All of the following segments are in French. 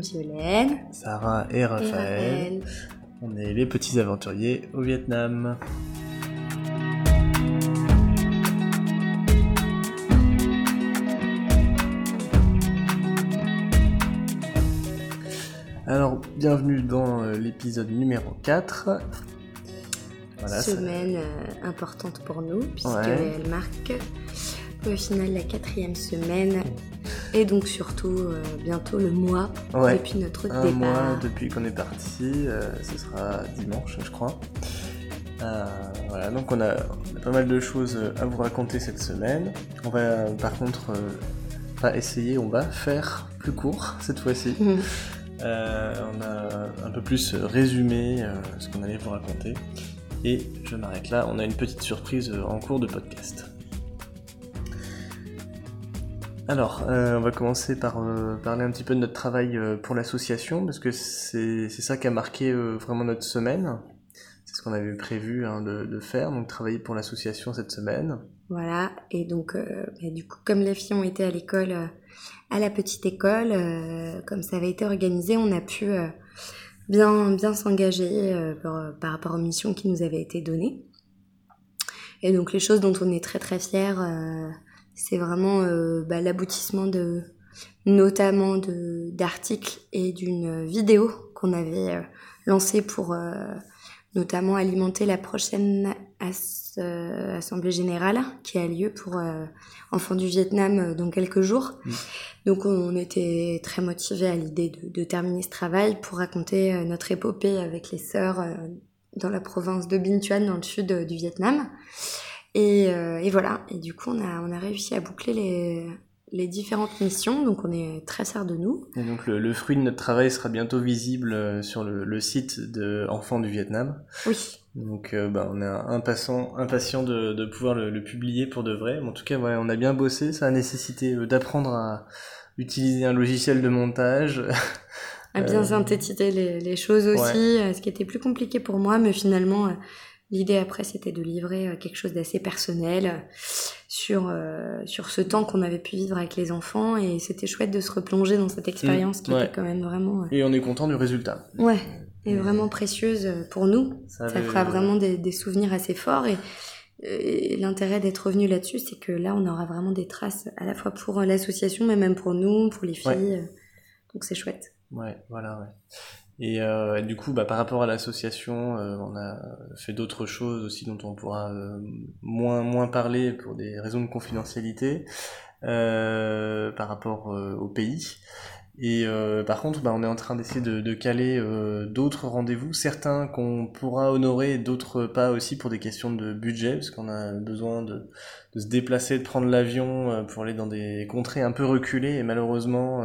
Violaine Sarah et et Raphaël. On est les petits aventuriers au Vietnam. Alors, bienvenue dans euh, l'épisode numéro 4. Voilà, ça- Semaine euh, importante pour nous, Ouais. puisqu'elle marque au final la quatrième semaine, et donc surtout euh, bientôt le mois Ouais. depuis notre un départ. mois depuis qu'on est parti, euh, ce sera dimanche je crois. Euh, voilà, donc on a, on a pas mal de choses à vous raconter cette semaine. On va par contre pas essayer, on va faire plus court cette fois-ci. Euh, on a un peu plus résumé ce qu'on allait vous raconter. Et je m'arrête là, on a une petite surprise en cours de podcast. Alors, euh, on va commencer par euh, parler un petit peu de notre travail euh, pour l'association, parce que c'est ça qui a marqué vraiment notre semaine. C'est ce qu'on avait prévu hein, de, faire, donc travailler pour l'association cette semaine. Voilà, et donc bah, du coup, comme les filles ont été à l'école, à la petite école, comme ça avait été organisé, on a pu bien, bien s'engager par, rapport aux missions qui nous avaient été données. Et donc les choses dont on est très très fiers, c'est vraiment euh, bah, l'aboutissement de notamment de d'articles et d'une vidéo qu'on avait euh, lancée pour euh, notamment alimenter la prochaine as- euh, assemblée générale qui a lieu pour euh, enfants du Vietnam euh, dans quelques jours. Mm. Donc on était très motivés à l'idée de, de terminer ce travail pour raconter notre épopée avec les sœurs dans la province de Binh Thuan dans le sud du Vietnam. Et, euh, et voilà, et du coup on a, on a réussi à boucler les, les différentes missions, donc on est très fiers de nous. Et donc le, le fruit de notre travail sera bientôt visible euh, sur le, le site de Enfants du Vietnam. Oui, Donc euh, bah, on est impatient, impatient de, de pouvoir le, le publier pour de vrai. Mais en tout cas, ouais, on a bien bossé. Ça a nécessité d'apprendre à utiliser un logiciel de montage. à bien synthétiser les, les choses aussi, ce qui était plus compliqué pour moi, mais finalement, l'idée après, c'était de livrer euh, quelque chose d'assez personnel euh, sur, euh, sur ce temps qu'on avait pu vivre avec les enfants, et c'était chouette de se replonger dans cette expérience qui ouais. était quand même vraiment, euh, Et on est content du résultat. ouais, et vraiment précieuse pour nous. Ça, Ça avait- fera vraiment des, des souvenirs assez forts, et, et l'intérêt d'être revenu là-dessus, c'est que là, on aura vraiment des traces à la fois pour l'association, mais même pour nous, pour les filles, Ouais. donc c'est chouette. Ouais, voilà, ouais. Et euh, du coup, bah, par rapport à l'association, euh, on a fait d'autres choses aussi dont on pourra euh, moins moins parler pour des raisons de confidentialité euh, par rapport euh, au pays. Et euh, par contre, bah, on est en train d'essayer de, de caler d'autres rendez-vous, certains qu'on pourra honorer, d'autres pas aussi pour des questions de budget, parce qu'on a besoin de, de se déplacer, de prendre l'avion pour aller dans des contrées un peu reculées, et malheureusement,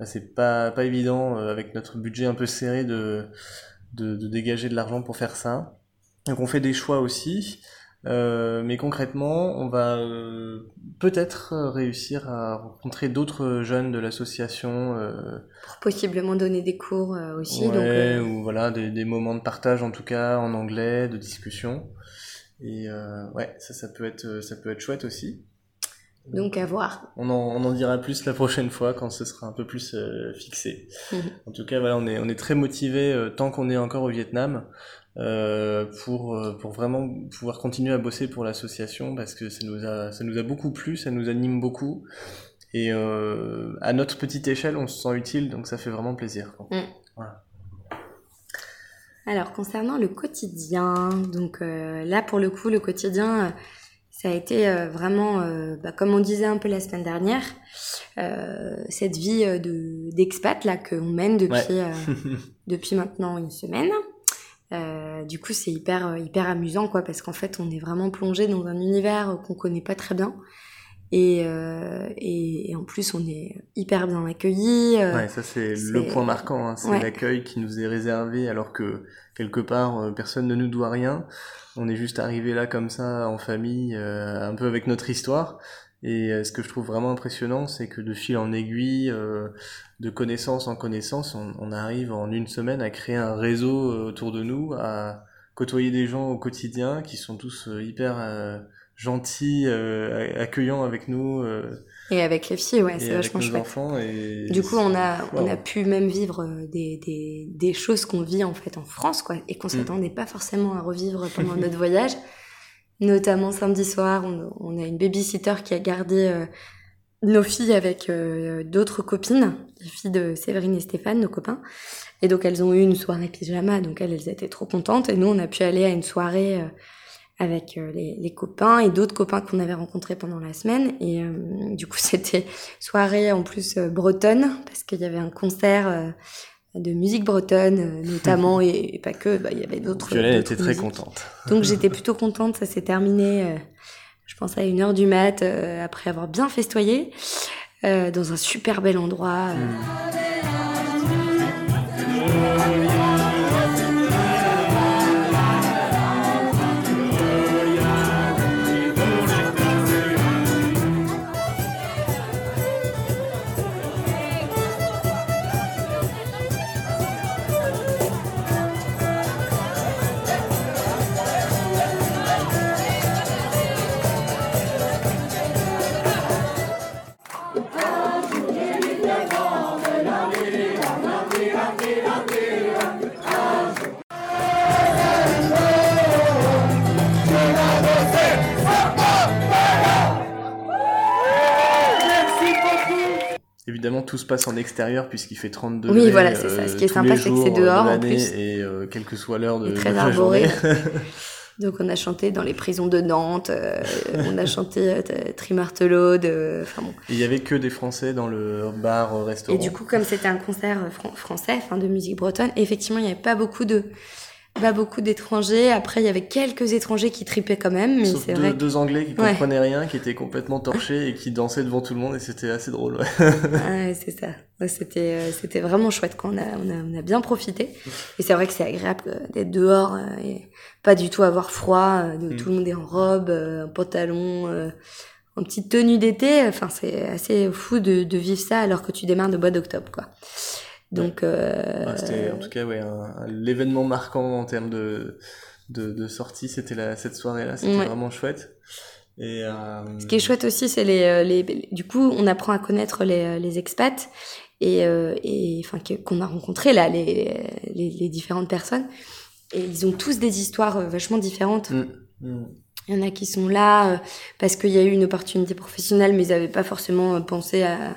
c'est pas, pas évident euh, avec notre budget un peu serré de, de, de dégager de l'argent pour faire ça. Donc on fait des choix aussi, euh, mais concrètement, on va euh, peut-être réussir à rencontrer d'autres jeunes de l'association, euh, Pour possiblement donner des cours aussi, ouais, donc ou voilà des, des moments de partage en tout cas en anglais, de discussion. Et ouais, ça, ça peut être, ça peut être chouette aussi. Donc à voir. On en, on en dira plus la prochaine fois quand ce sera un peu plus euh, fixé. Mhm. En tout cas, voilà, on est, on est très motivé tant qu'on est encore au Vietnam euh, pour, euh, pour vraiment pouvoir continuer à bosser pour l'association parce que ça nous a, ça nous a beaucoup plu, ça nous anime beaucoup. Et euh, à notre petite échelle, on se sent utile, donc ça fait vraiment plaisir. quoi. Alors concernant le quotidien, donc euh, là pour le coup le quotidien, euh, ça a été euh, vraiment, euh, bah, comme on disait un peu la semaine dernière, euh, cette vie de d'expat là qu'on mène depuis Ouais. depuis maintenant une semaine. Euh, du coup, c'est hyper hyper amusant quoi parce qu'en fait, on est vraiment plongé dans un univers qu'on connaît pas très bien. Et, euh, et, et en plus, on est hyper bien accueillis. euh, Ouais, ça c'est le point marquant, hein, c'est Ouais. l'accueil qui nous est réservé alors que quelque part euh, personne ne nous doit rien. On est juste arrivé là comme ça en famille, euh, un peu avec notre histoire. Et euh, ce que je trouve vraiment impressionnant, c'est que de fil en aiguille, euh, de connaissance en connaissance, on, on arrive en une semaine à créer un réseau autour de nous, à côtoyer des gens au quotidien qui sont tous euh, hyper euh, gentil, accueillant avec nous. Et avec les filles, ouais, c'est vachement chouette. Enfants et du coup, on a, on a pu même vivre des, des, des choses qu'on vit en fait en France, quoi, et qu'on mm. s'attendait pas forcément à revivre pendant notre voyage. Notamment samedi soir, on, on a une babysitter qui a gardé nos filles avec euh, d'autres copines, les filles de Séverine et Stéphane, nos copains. Et donc elles ont eu une soirée pyjama, donc elles, elles étaient trop contentes. Et nous, on a pu aller à une soirée euh, avec euh, les, les, copains et d'autres copains qu'on avait rencontrés pendant la semaine. Et du coup, c'était soirée en plus bretonne, parce qu'il y avait un concert de musique bretonne notamment, et, pas que, bah, il y avait d'autres. Violaine était très contente. Donc j'étais plutôt contente, ça s'est terminé je pense à une heure du mat, euh, après avoir bien festoyé, euh, dans un super bel endroit. Euh. Mmh. Tout se passe en extérieur puisqu'il fait 32 degrés. Oui, voilà, c'est ça. Ce qui est sympa, c'est que c'est dehors en plus. Et euh, quelle que soit l'heure de, très arboré. Donc on a chanté dans les prisons de Nantes, euh, on a chanté euh, Trimartelaude, enfin bon. Il y avait que des Français dans le bar restaurant. Et du coup, comme c'était un concert français, enfin de musique bretonne, effectivement, il n'y avait pas beaucoup de pas beaucoup d'étrangers. Après, il y avait quelques étrangers qui tripaient quand même, mais c'est vrai. Deux Anglais qui comprenaient rien, qui étaient complètement torchés et qui dansaient devant tout le monde, et c'était assez drôle. Ouais, ouais c'est ça. c'était euh, c'était vraiment chouette quand on a on a, on a bien profité. Et c'est vrai que c'est agréable euh, d'être dehors euh, et pas du tout avoir froid. Mm. Tout le monde est en robe, un pantalon. en petite tenue d'été, enfin c'est assez fou de, de vivre ça alors que tu démarres de mois d'octobre quoi. Donc, euh... c'était en tout cas ouais, l'événement marquant en termes de, de, de sortie, c'était cette soirée-là, c'était vraiment chouette. Et, euh... Ce qui est chouette aussi, c'est les, euh, les, du coup, on apprend à connaître les, euh, les expats et, euh, et enfin qu'on a rencontré là, les, les, les, différentes personnes. Et ils ont tous des histoires vachement différentes. Mm. Mm. Il y en a qui sont là parce qu'il y a eu une opportunité professionnelle, mais ils n'avaient pas forcément pensé à,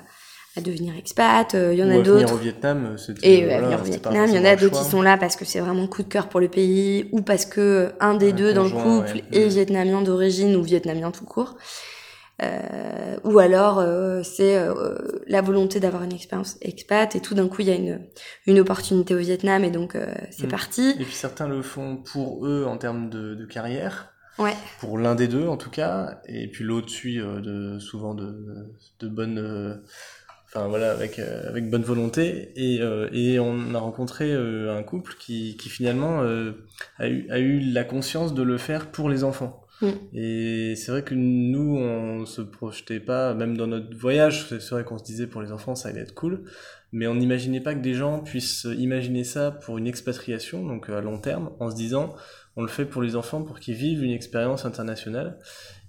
à devenir expat. Euh, il y en a d'autres. au Vietnam, Et voilà, venir au Vietnam. Il y en a d'autres qui sont là parce que c'est vraiment coup de cœur pour le pays ou parce que un des deux dans le couple est vietnamien d'origine ou vietnamien tout court. Euh, ou alors euh, c'est euh, la volonté d'avoir une expérience expat et tout d'un coup il y a une, une opportunité au Vietnam et donc euh, c'est mm. parti. Et puis certains le font pour eux en termes de, de carrière. Ouais. Pour l'un des deux en tout cas, et puis l'autre suit de, souvent de, de bonnes enfin voilà avec euh, avec bonne volonté. Et euh, et on a rencontré euh, un couple qui qui finalement a eu a eu la conscience de le faire pour les enfants. Mm. et c'est vrai que nous on se projetait pas même dans notre voyage c'est vrai qu'on se disait pour les enfants ça allait être cool. Mais on n'imaginait pas que des gens puissent imaginer ça pour une expatriation donc à long terme en se disant on le fait pour les enfants pour qu'ils vivent une expérience internationale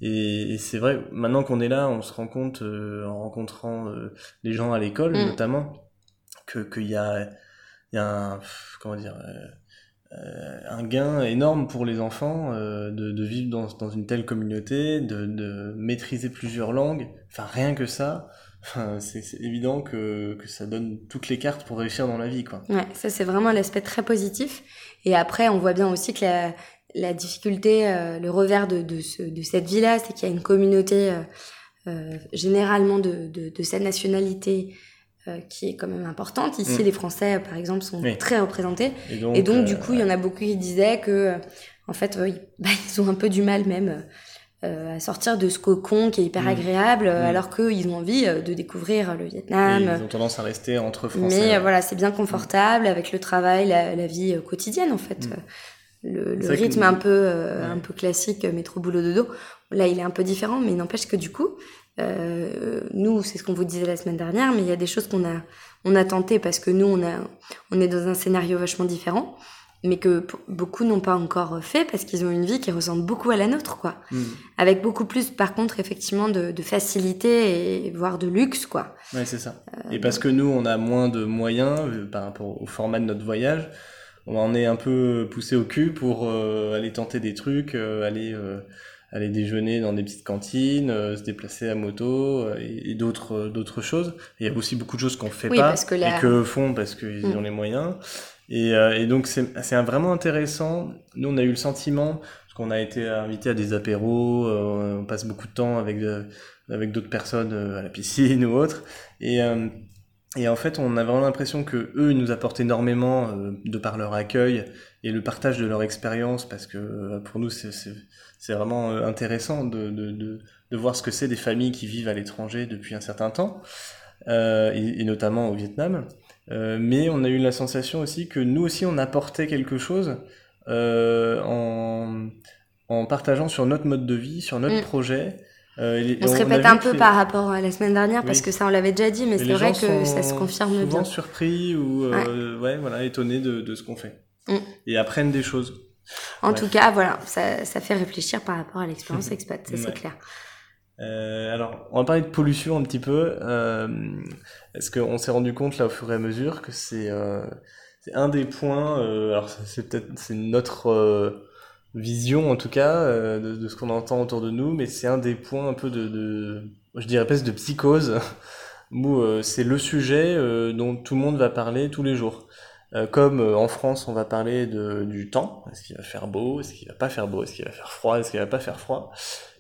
et, c'est vrai, maintenant qu'on est là, on se rend compte, euh, en rencontrant euh, les gens à l'école mm. notamment, que qu'il y a, y a un, comment dire, euh, un gain énorme pour les enfants de, de, vivre dans, dans, une telle communauté, de, de, maîtriser plusieurs langues. Enfin, rien que ça, c'est évident que, que ça donne toutes les cartes pour réussir dans la vie. Quoi. Ouais, ça c'est vraiment l'aspect très positif. Et après, on voit bien aussi que la, la difficulté, euh, le revers de, de, ce, de cette vie-là, c'est qu'il y a une communauté euh, euh généralement de, de, de, cette nationalité qui est quand même importante. Ici, mm. les Français, par exemple, sont très représentés. Et donc, Et donc du coup, il y en a beaucoup qui disaient que, en fait, bah, ils ont un peu du mal même à sortir de ce cocon qui est hyper mm. agréable, mm. alors qu'ils ont envie de découvrir le Vietnam. ils ont tendance à rester entre Français. Mais voilà, c'est bien confortable avec le travail, la, la vie quotidienne, en fait le, le rythme un peu euh, un peu classique euh, métro boulot dodo là il est un peu différent mais n'empêche que du coup euh, nous c'est ce qu'on vous disait la semaine dernière mais il y a des choses qu'on a on a tenté parce que nous on a on est dans un scénario vachement différent mais que beaucoup n'ont pas encore fait parce qu'ils ont une vie qui ressemble beaucoup à la nôtre, quoi. Mm. Avec beaucoup plus, par contre, effectivement, de, de facilité et voire de luxe, quoi. Ouais, c'est ça. et parce que nous, on a moins de moyens euh, par rapport au format de notre voyage, on en est un peu poussé au cul pour euh, aller tenter des trucs, euh, aller euh, aller déjeuner dans des petites cantines, euh, se déplacer à moto euh, et, et d'autres d'autres choses. Il y a aussi beaucoup de choses qu'on fait Oui, pas parce que la- et que font parce qu'ils Mm. ont les moyens. Et, euh, et donc c'est vraiment intéressant. Nous, on a eu le sentiment parce qu'on a été invité à des apéros, euh, on passe beaucoup de temps avec euh, avec d'autres personnes à la piscine ou autre. Et et en fait, on a vraiment l'impression que eux, ils nous apportent énormément euh, de par leur accueil et le partage de leur expérience, parce que euh, pour nous, c'est vraiment intéressant de, de, de, de voir ce que c'est des familles qui vivent à l'étranger depuis un certain temps, et, et notamment au Vietnam. Euh, mais on a eu la sensation aussi que nous aussi, on apportait quelque chose euh, en, en partageant sur notre mode de vie, sur notre Mm. projet. Euh, et- et On se a répète un peu par rapport à la semaine dernière parce que ça on l'avait déjà dit, mais c'est vrai que ça se confirme souvent bien. surpris ou ouais. voilà étonnés de, de ce qu'on fait Mm. et apprennent des choses. En Bref. tout cas, voilà, ça, ça fait réfléchir par rapport à l'expérience expat, ça Ouais. c'est clair. Euh, alors, on va parler de pollution un petit peu. Euh, Est-ce qu'on s'est rendu compte là au fur et à mesure que c'est euh, un des points. euh, alors, c'est peut-être c'est notre euh, vision en tout cas de, de ce qu'on entend autour de nous, mais c'est un des points un peu de, de je dirais presque de psychose où c'est le sujet dont tout le monde va parler tous les jours. Euh, comme euh, en France, on va parler de, du temps. Est-ce qu'il va faire beau Est-ce qu'il va pas faire beau Est-ce qu'il va faire froid Est-ce qu'il va pas faire froid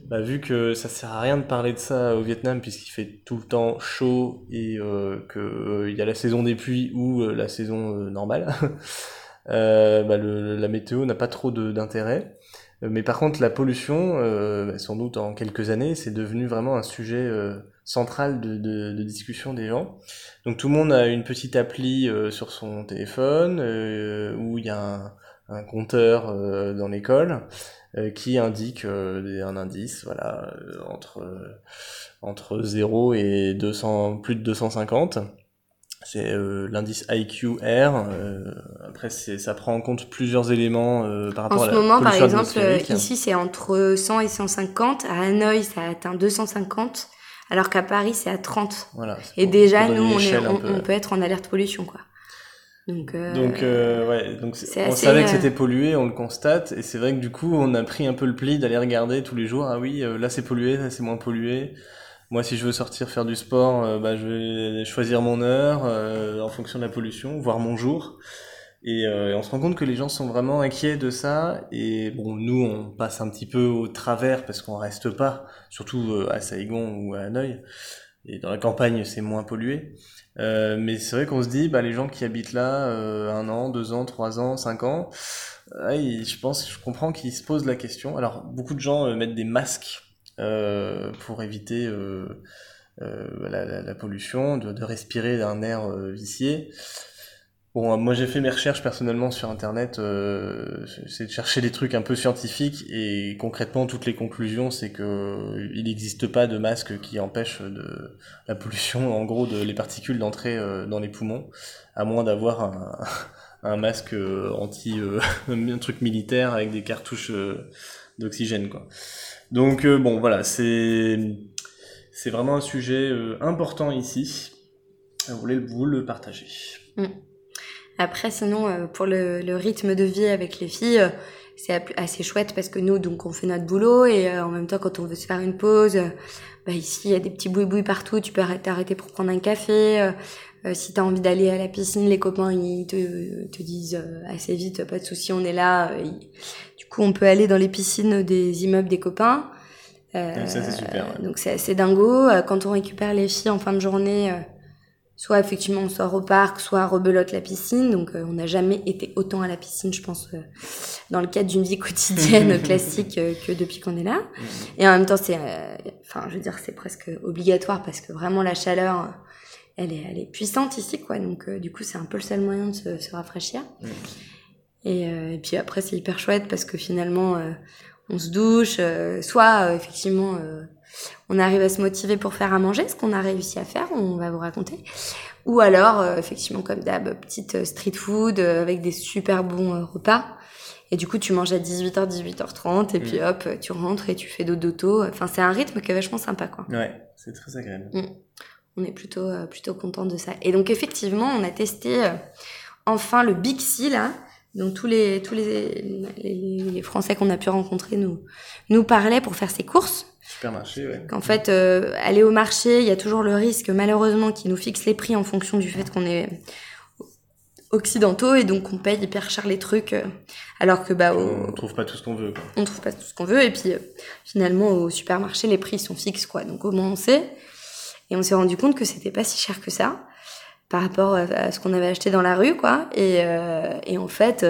bah, Vu que ça sert à rien de parler de ça au Vietnam puisqu'il fait tout le temps chaud et euh, euh, y a la saison des pluies ou euh, la saison normale, bah, le- la météo n'a pas trop d'intérêt. Mais par contre, la pollution, bah, sans doute en quelques années, c'est devenu vraiment un sujet euh, central de, de, de discussion des gens. Donc tout le monde a une petite appli euh, sur son téléphone euh, où il y a un, un compteur euh, dans l'école euh, qui indique euh, un indice, voilà, euh, entre euh, entre 0 et 200, plus de 250. C'est euh, l'indice IQR. Euh, après, c'est, ça prend en compte plusieurs éléments euh, par En rapport à ce la moment, par exemple, ici c'est entre 100 et 150. À Hanoï, ça atteint 250, alors qu'à Paris, c'est à 30. Voilà, c'est Et pour- déjà, pour nous, on, est, l'échelle un on, peu. on peut être en alerte pollution, quoi. Donc, euh, Donc, euh, ouais, donc on savait que euh, c'était pollué, on le constate, et c'est vrai que du coup, on a pris un peu le pli d'aller regarder tous les jours. Ah oui, là c'est pollué, là c'est moins pollué. Moi, si je veux sortir faire du sport, bah, je vais choisir mon heure en fonction de la pollution, voire mon jour. Et, euh, et on se rend compte que les gens sont vraiment inquiets de ça. Et bon, nous, on passe un petit peu au travers parce qu'on reste pas, surtout euh, à Saigon ou à Hanoï. Et dans la campagne, c'est moins pollué. Euh, mais c'est vrai qu'on se dit, bah, les gens qui habitent là, un an, deux ans, trois ans, cinq ans, ils- je pense, je comprends qu'ils se posent la question. Alors, beaucoup de gens mettent des masques pour éviter la, pollution, de, de respirer un air vicié. Bon, moi j'ai fait mes recherches personnellement sur internet, euh, c'est de chercher des trucs un peu scientifiques et concrètement toutes les conclusions c'est que euh, il n'existe pas de masque qui empêche de la pollution, en gros de les particules d'entrer euh, dans les poumons, à moins d'avoir un, masque euh, anti, euh, un truc militaire avec des cartouches d'oxygène quoi. Donc bon voilà c'est c'est vraiment un sujet important ici. Je voulais vous le partager. Après, sinon, euh, pour le, le rythme de vie avec les filles, euh, c'est assez chouette parce que nous, donc, on fait notre boulot et euh, en même temps, quand on veut se faire une pause, bah, ici, il y a des petits boui partout. Tu peux arrêter- t'arrêter pour prendre un café. euh, si t'as envie d'aller à la piscine, les copains, ils te, te disent euh, assez vite, pas de souci, on est là. euh, Du coup, on peut aller dans les piscines des immeubles des copains. Euh, ça, c'est super, ouais. Donc, c'est assez dingo. Quand on récupère les filles en fin de journée, euh, soit effectivement on sort au parc, soit rebelote la piscine. Donc euh, on n'a jamais été autant à la piscine, je pense, euh, dans le cadre d'une vie quotidienne classique euh, que depuis qu'on est là. Et en même temps, c'est, euh, enfin, je veux dire, c'est presque obligatoire parce que vraiment la chaleur, elle est, elle est puissante ici, quoi. Donc euh, du coup, c'est un peu le seul moyen de se, se rafraîchir. Et, euh, et puis après, c'est hyper chouette parce que finalement, euh, on se douche, euh, soit euh, effectivement. Euh, on arrive à se motiver pour faire à manger, ce qu'on a réussi à faire, on va vous raconter. Ou alors, euh, effectivement, comme d'hab, petite street food avec des super bons repas. Et du coup, tu manges à 18h, 18h30, et puis mm. hop, tu rentres et tu fais d'auto. Enfin, c'est un rythme qui est vachement sympa, quoi. Ouais, c'est très agréable. Mm. On est plutôt, plutôt content de ça. Et donc, effectivement, on a testé enfin le Big C, là, donc tous les tous les, les, Français qu'on a pu rencontrer nous nous parlaient pour faire ses courses. Supermarché, ouais. Qu'en fait, euh, aller au marché, il y a toujours le risque, malheureusement, qu'ils nous fixent les prix en fonction du fait qu'on est occidentaux et donc on paye hyper cher les trucs, euh, alors que bah on trouve pas tout ce qu'on veut. Quoi. On trouve pas tout ce qu'on veut et puis euh, finalement au supermarché les prix sont fixes quoi. Donc au moins on sait. Et on s'est rendu compte que c'était pas si cher que ça par rapport à ce qu'on avait acheté dans la rue, quoi. Et, et en fait,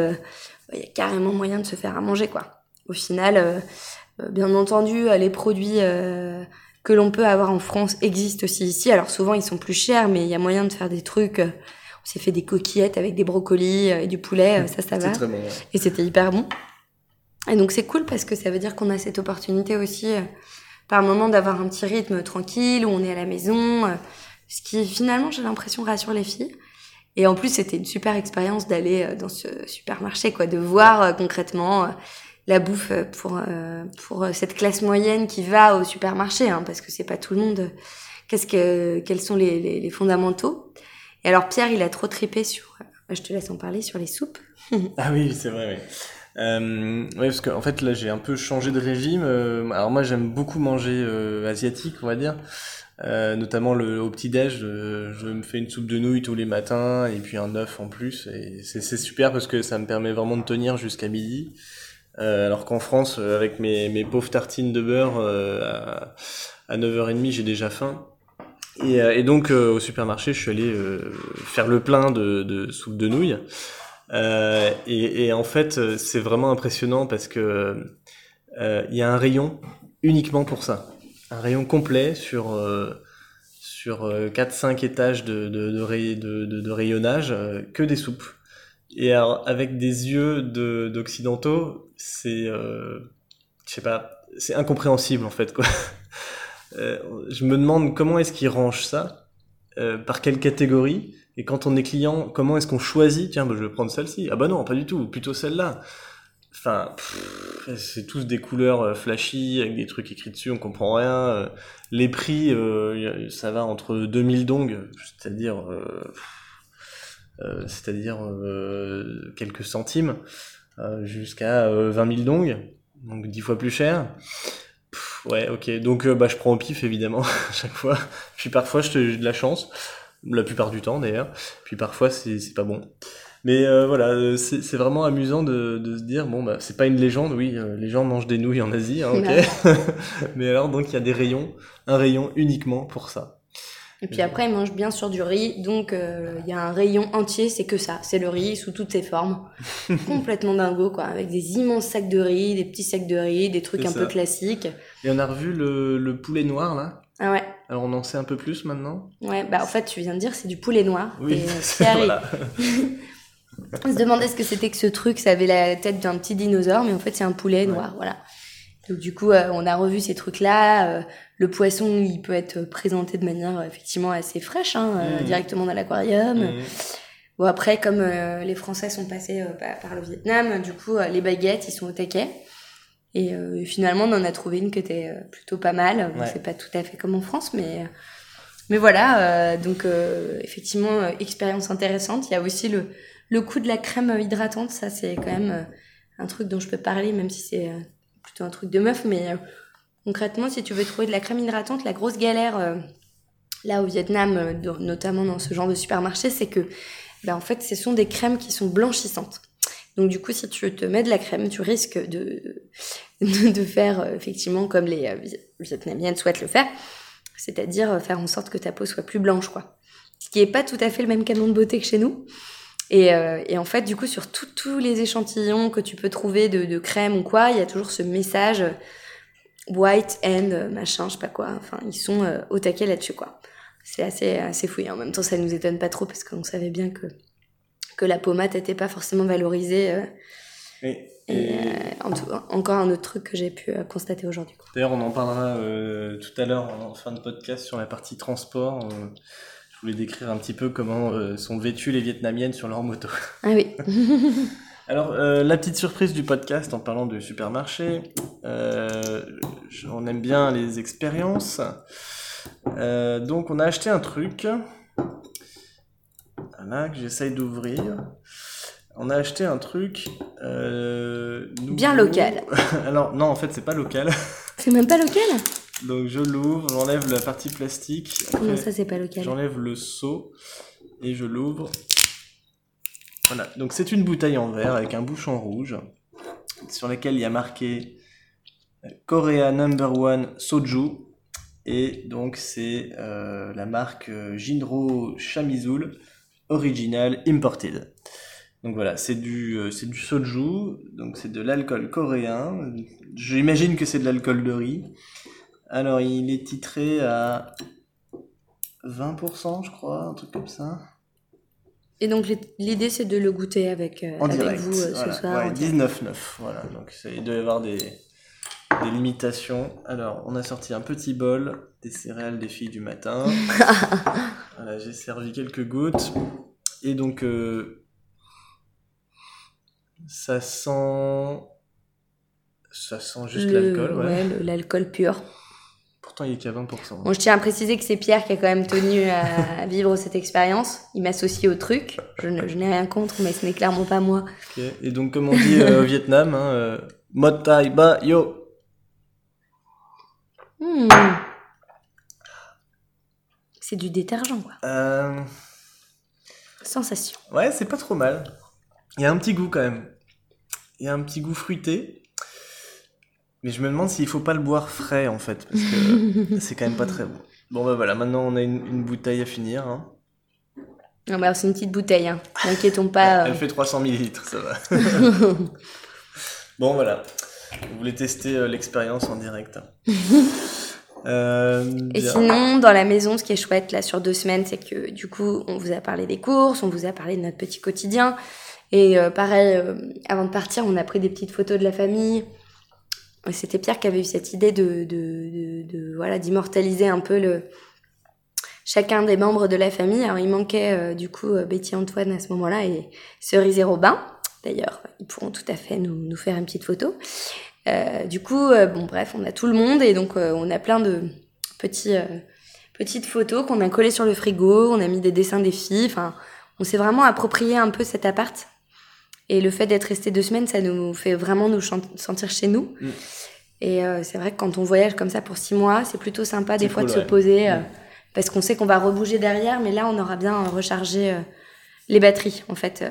il y a carrément moyen de se faire à manger, quoi. Au final, bien entendu, les produits que l'on peut avoir en France existent aussi ici. Alors souvent, ils sont plus chers, mais il y a moyen de faire des trucs. On s'est fait des coquillettes avec des brocolis et du poulet, ça, ça va. Très bon, Et c'était hyper bon. Et donc c'est cool parce que ça veut dire qu'on a cette opportunité aussi, par moment, d'avoir un petit rythme tranquille où on est à la maison ce qui finalement, j'ai l'impression, rassure les filles. Et en plus, c'était une super expérience d'aller euh, dans ce supermarché, quoi, de voir euh, concrètement euh, la bouffe pour pour cette classe moyenne qui va au supermarché, hein, parce que c'est pas tout le monde. Qu'est-ce que quels sont les, les, les, fondamentaux? Et alors Pierre, il a trop tripé sur. je te laisse en parler sur les soupes. ah oui, c'est vrai. Oui. Euh, ouais, parce qu'en fait là j'ai un peu changé de régime. alors moi j'aime beaucoup manger asiatique, on va dire. Euh, notamment le, au petit-déj, je, me fais une soupe de nouilles tous les matins et puis un œuf en plus. Et c'est super parce que ça me permet vraiment de tenir jusqu'à midi. Euh, alors qu'en France, euh, avec mes, mes pauvres tartines de beurre euh, à, à 9h30, j'ai déjà faim. Et, et donc au supermarché, je suis allé faire le plein de, de soupe de nouilles. Et, et, en fait, c'est vraiment impressionnant parce que il y a un rayon uniquement pour ça un rayon complet sur euh, sur 4-5 euh, étages de, de, de, rayonnage, euh, que des soupes. Et alors, avec des yeux d'occidentaux, c'est, je sais pas, c'est incompréhensible en fait quoi. je me demande comment est-ce qu'ils rangent ça, par quelle catégorie, et quand on est client, comment est-ce qu'on choisit Tiens, bah, je vais prendre celle-ci. Ah bah non, pas du tout, plutôt celle-là. Enfin, c'est tous des couleurs euh, flashy avec des trucs écrits dessus, on comprend rien. Euh, les prix, euh, ça va entre 2000 dong, c'est-à-dire, c'est-à-dire quelques centimes, jusqu'à 20 000 dong, donc 10 fois plus cher. ouais, ok. Donc, bah, je prends au pif évidemment à chaque fois. Puis parfois, j'ai de la chance, la plupart du temps d'ailleurs. Puis parfois, c'est pas bon. Mais euh, voilà, euh, c'est vraiment amusant de, de, se dire bon bah c'est pas une légende, oui, euh, les gens mangent des nouilles en Asie, hein, ok. Mais alors donc il y a des rayons, un rayon uniquement pour ça. Et puis après ils mangent bien sûr du riz, donc il y a un rayon entier, c'est que ça, c'est le riz sous toutes ses formes, complètement dingo quoi, avec des immenses sacs de riz, des petits sacs de riz, des trucs un peu classiques. Et on a revu le, le poulet noir là. Ah ouais. Alors on en sait un peu plus maintenant. Ouais, bah en fait tu viens de dire c'est du poulet noir. Oui. voilà. On se demandait ce que c'était que ce truc, ça avait la tête d'un petit dinosaure, mais en fait c'est un poulet noir, voilà. Donc du coup, euh, on a revu ces trucs-là. Euh, le poisson, il peut être présenté de manière effectivement assez fraîche, hein, euh, mmh. directement dans l'aquarium. Mmh. Bon après, comme les Français sont passés par le Vietnam, du coup, les baguettes, ils sont au taquet. Et finalement, on en a trouvé une qui était plutôt pas mal. C'est pas tout à fait comme en France, mais mais voilà. donc effectivement, expérience intéressante. Il y a aussi le le coût de la crème hydratante, ça c'est quand même euh, un truc dont je peux parler, même si c'est euh, plutôt un truc de meuf. Mais euh, concrètement, si tu veux trouver de la crème hydratante, la grosse galère là au Vietnam, notamment dans ce genre de supermarché, c'est que ben, en fait, ce sont des crèmes qui sont blanchissantes. Donc du coup, si tu te mets de la crème, tu risques de, de faire effectivement comme les Vietnamiennes souhaitent le faire, c'est-à-dire faire en sorte que ta peau soit plus blanche, quoi. Ce qui est pas tout à fait le même canon de beauté que chez nous. Et, euh, et, en fait, du coup, sur tous les échantillons que tu peux trouver de, de crème ou quoi, il y a toujours ce message euh, white and euh, machin, je sais pas quoi. Enfin, ils sont euh, au taquet là-dessus, quoi. C'est assez, assez fouillé. En même temps, ça nous étonne pas trop parce qu'on savait bien que, que la pommade n'était pas forcément valorisée. Et Et, encore un autre truc que j'ai pu constater aujourd'hui. D'ailleurs, on en parlera tout à l'heure en fin de podcast sur la partie transport. je voulais décrire un petit peu comment sont vêtues les Vietnamiennes sur leur moto. Ah oui. Alors, euh, la petite surprise du podcast en parlant du supermarché, euh, on aime bien les expériences. Euh, donc, on a acheté un truc. Voilà, que j'essaye d'ouvrir. On a acheté un truc. Bien local. Alors, non, en fait, c'est pas local. C'est même pas local Donc, je l'ouvre, j'enlève la partie plastique. Comment ça, c'est pas local J'enlève le seau et je l'ouvre. Voilà, donc c'est une bouteille en verre avec un bouchon rouge sur lequel il y a marqué euh, Korea Number One Soju et donc c'est euh, la marque euh, Jinro Chamizul Original Imported. Donc voilà, c'est du, c'est du soju, donc c'est de l'alcool coréen. J'imagine que c'est de l'alcool de riz. Alors il est titré à 20%, je crois, un truc comme ça. Et donc l'idée c'est de le goûter avec, euh, avec vous euh, ce soir. Ouais, 19,9. Voilà, donc il doit y avoir des, des limitations. Alors, on a sorti un petit bol des céréales des filles du matin. voilà, j'ai servi quelques gouttes. Et donc, euh, ça sent. Ça sent juste l'alcool, ouais. ouais l'alcool pur. Pourtant, il est qu'à 20%. Bon, je tiens à préciser que c'est Pierre qui a quand même tenu à vivre cette expérience. Il m'associe au truc. Je, n'ai rien contre, mais ce n'est clairement pas moi. Et donc, comme on dit euh, au Vietnam, hein, euh, Mot Tai Ba Yo. Hmm. C'est du détergent, quoi. Euh... Sensation. Ouais, c'est pas trop mal. Il y a un petit goût quand même. Il y a un petit goût fruité. Mais je me demande s'il faut pas le boire frais en fait, parce que c'est quand même pas très bon. Bon bah voilà, maintenant on a une, bouteille à finir. Hein. Non bah c'est une petite bouteille, hein. n'inquiétons pas. Elle, euh. fait 300 millilitres, ça va. bon voilà, vous voulez tester euh, l'expérience en direct. Hein. Euh, et sinon, dans la maison, ce qui est chouette là sur deux semaines, c'est que du coup, on vous a parlé des courses, on vous a parlé de notre petit quotidien. Et pareil, avant de partir, on a pris des petites photos de la famille. C'était Pierre qui avait eu cette idée de, voilà d'immortaliser un peu le chacun des membres de la famille. Alors il manquait euh, du coup euh, Betty Antoine à ce moment-là et Cerise et Robin. D'ailleurs, ils pourront tout à fait nous, nous faire une petite photo. Euh, du coup, bon bref, on a tout le monde et donc on a plein de petits petites photos qu'on a collées sur le frigo. On a mis des dessins des filles. Enfin, on s'est vraiment approprié un peu cet appart et le fait d'être resté deux semaines, ça nous fait vraiment nous sentir chez nous. Mm. Et euh, c'est vrai que quand on voyage comme ça pour six mois, c'est plutôt sympa des fois de se poser euh, mm. parce qu'on sait qu'on va rebouger derrière, mais là on aura bien rechargé euh, les batteries en fait.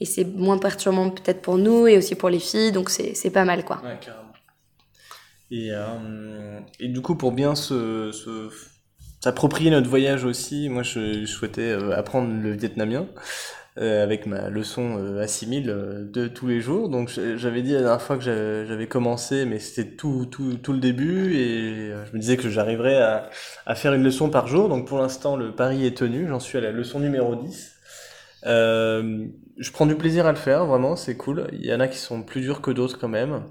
et c'est moins perturbant peut-être pour nous et aussi pour les filles, donc c'est pas mal quoi. Ouais, carrément. Et, et du coup, pour bien se, s'approprier notre voyage aussi, moi je, je souhaitais apprendre le vietnamien. Euh, avec ma leçon euh, 6000 euh, de tous les jours. Donc j'avais dit la dernière fois que j'avais commencé, mais c'était tout, tout, tout le début, et je me disais que j'arriverais à, à, faire une leçon par jour. Donc pour l'instant, le pari est tenu, j'en suis à la leçon numéro 10. Euh, je prends du plaisir à le faire, vraiment, c'est cool. Il y en a qui sont plus durs que d'autres quand même.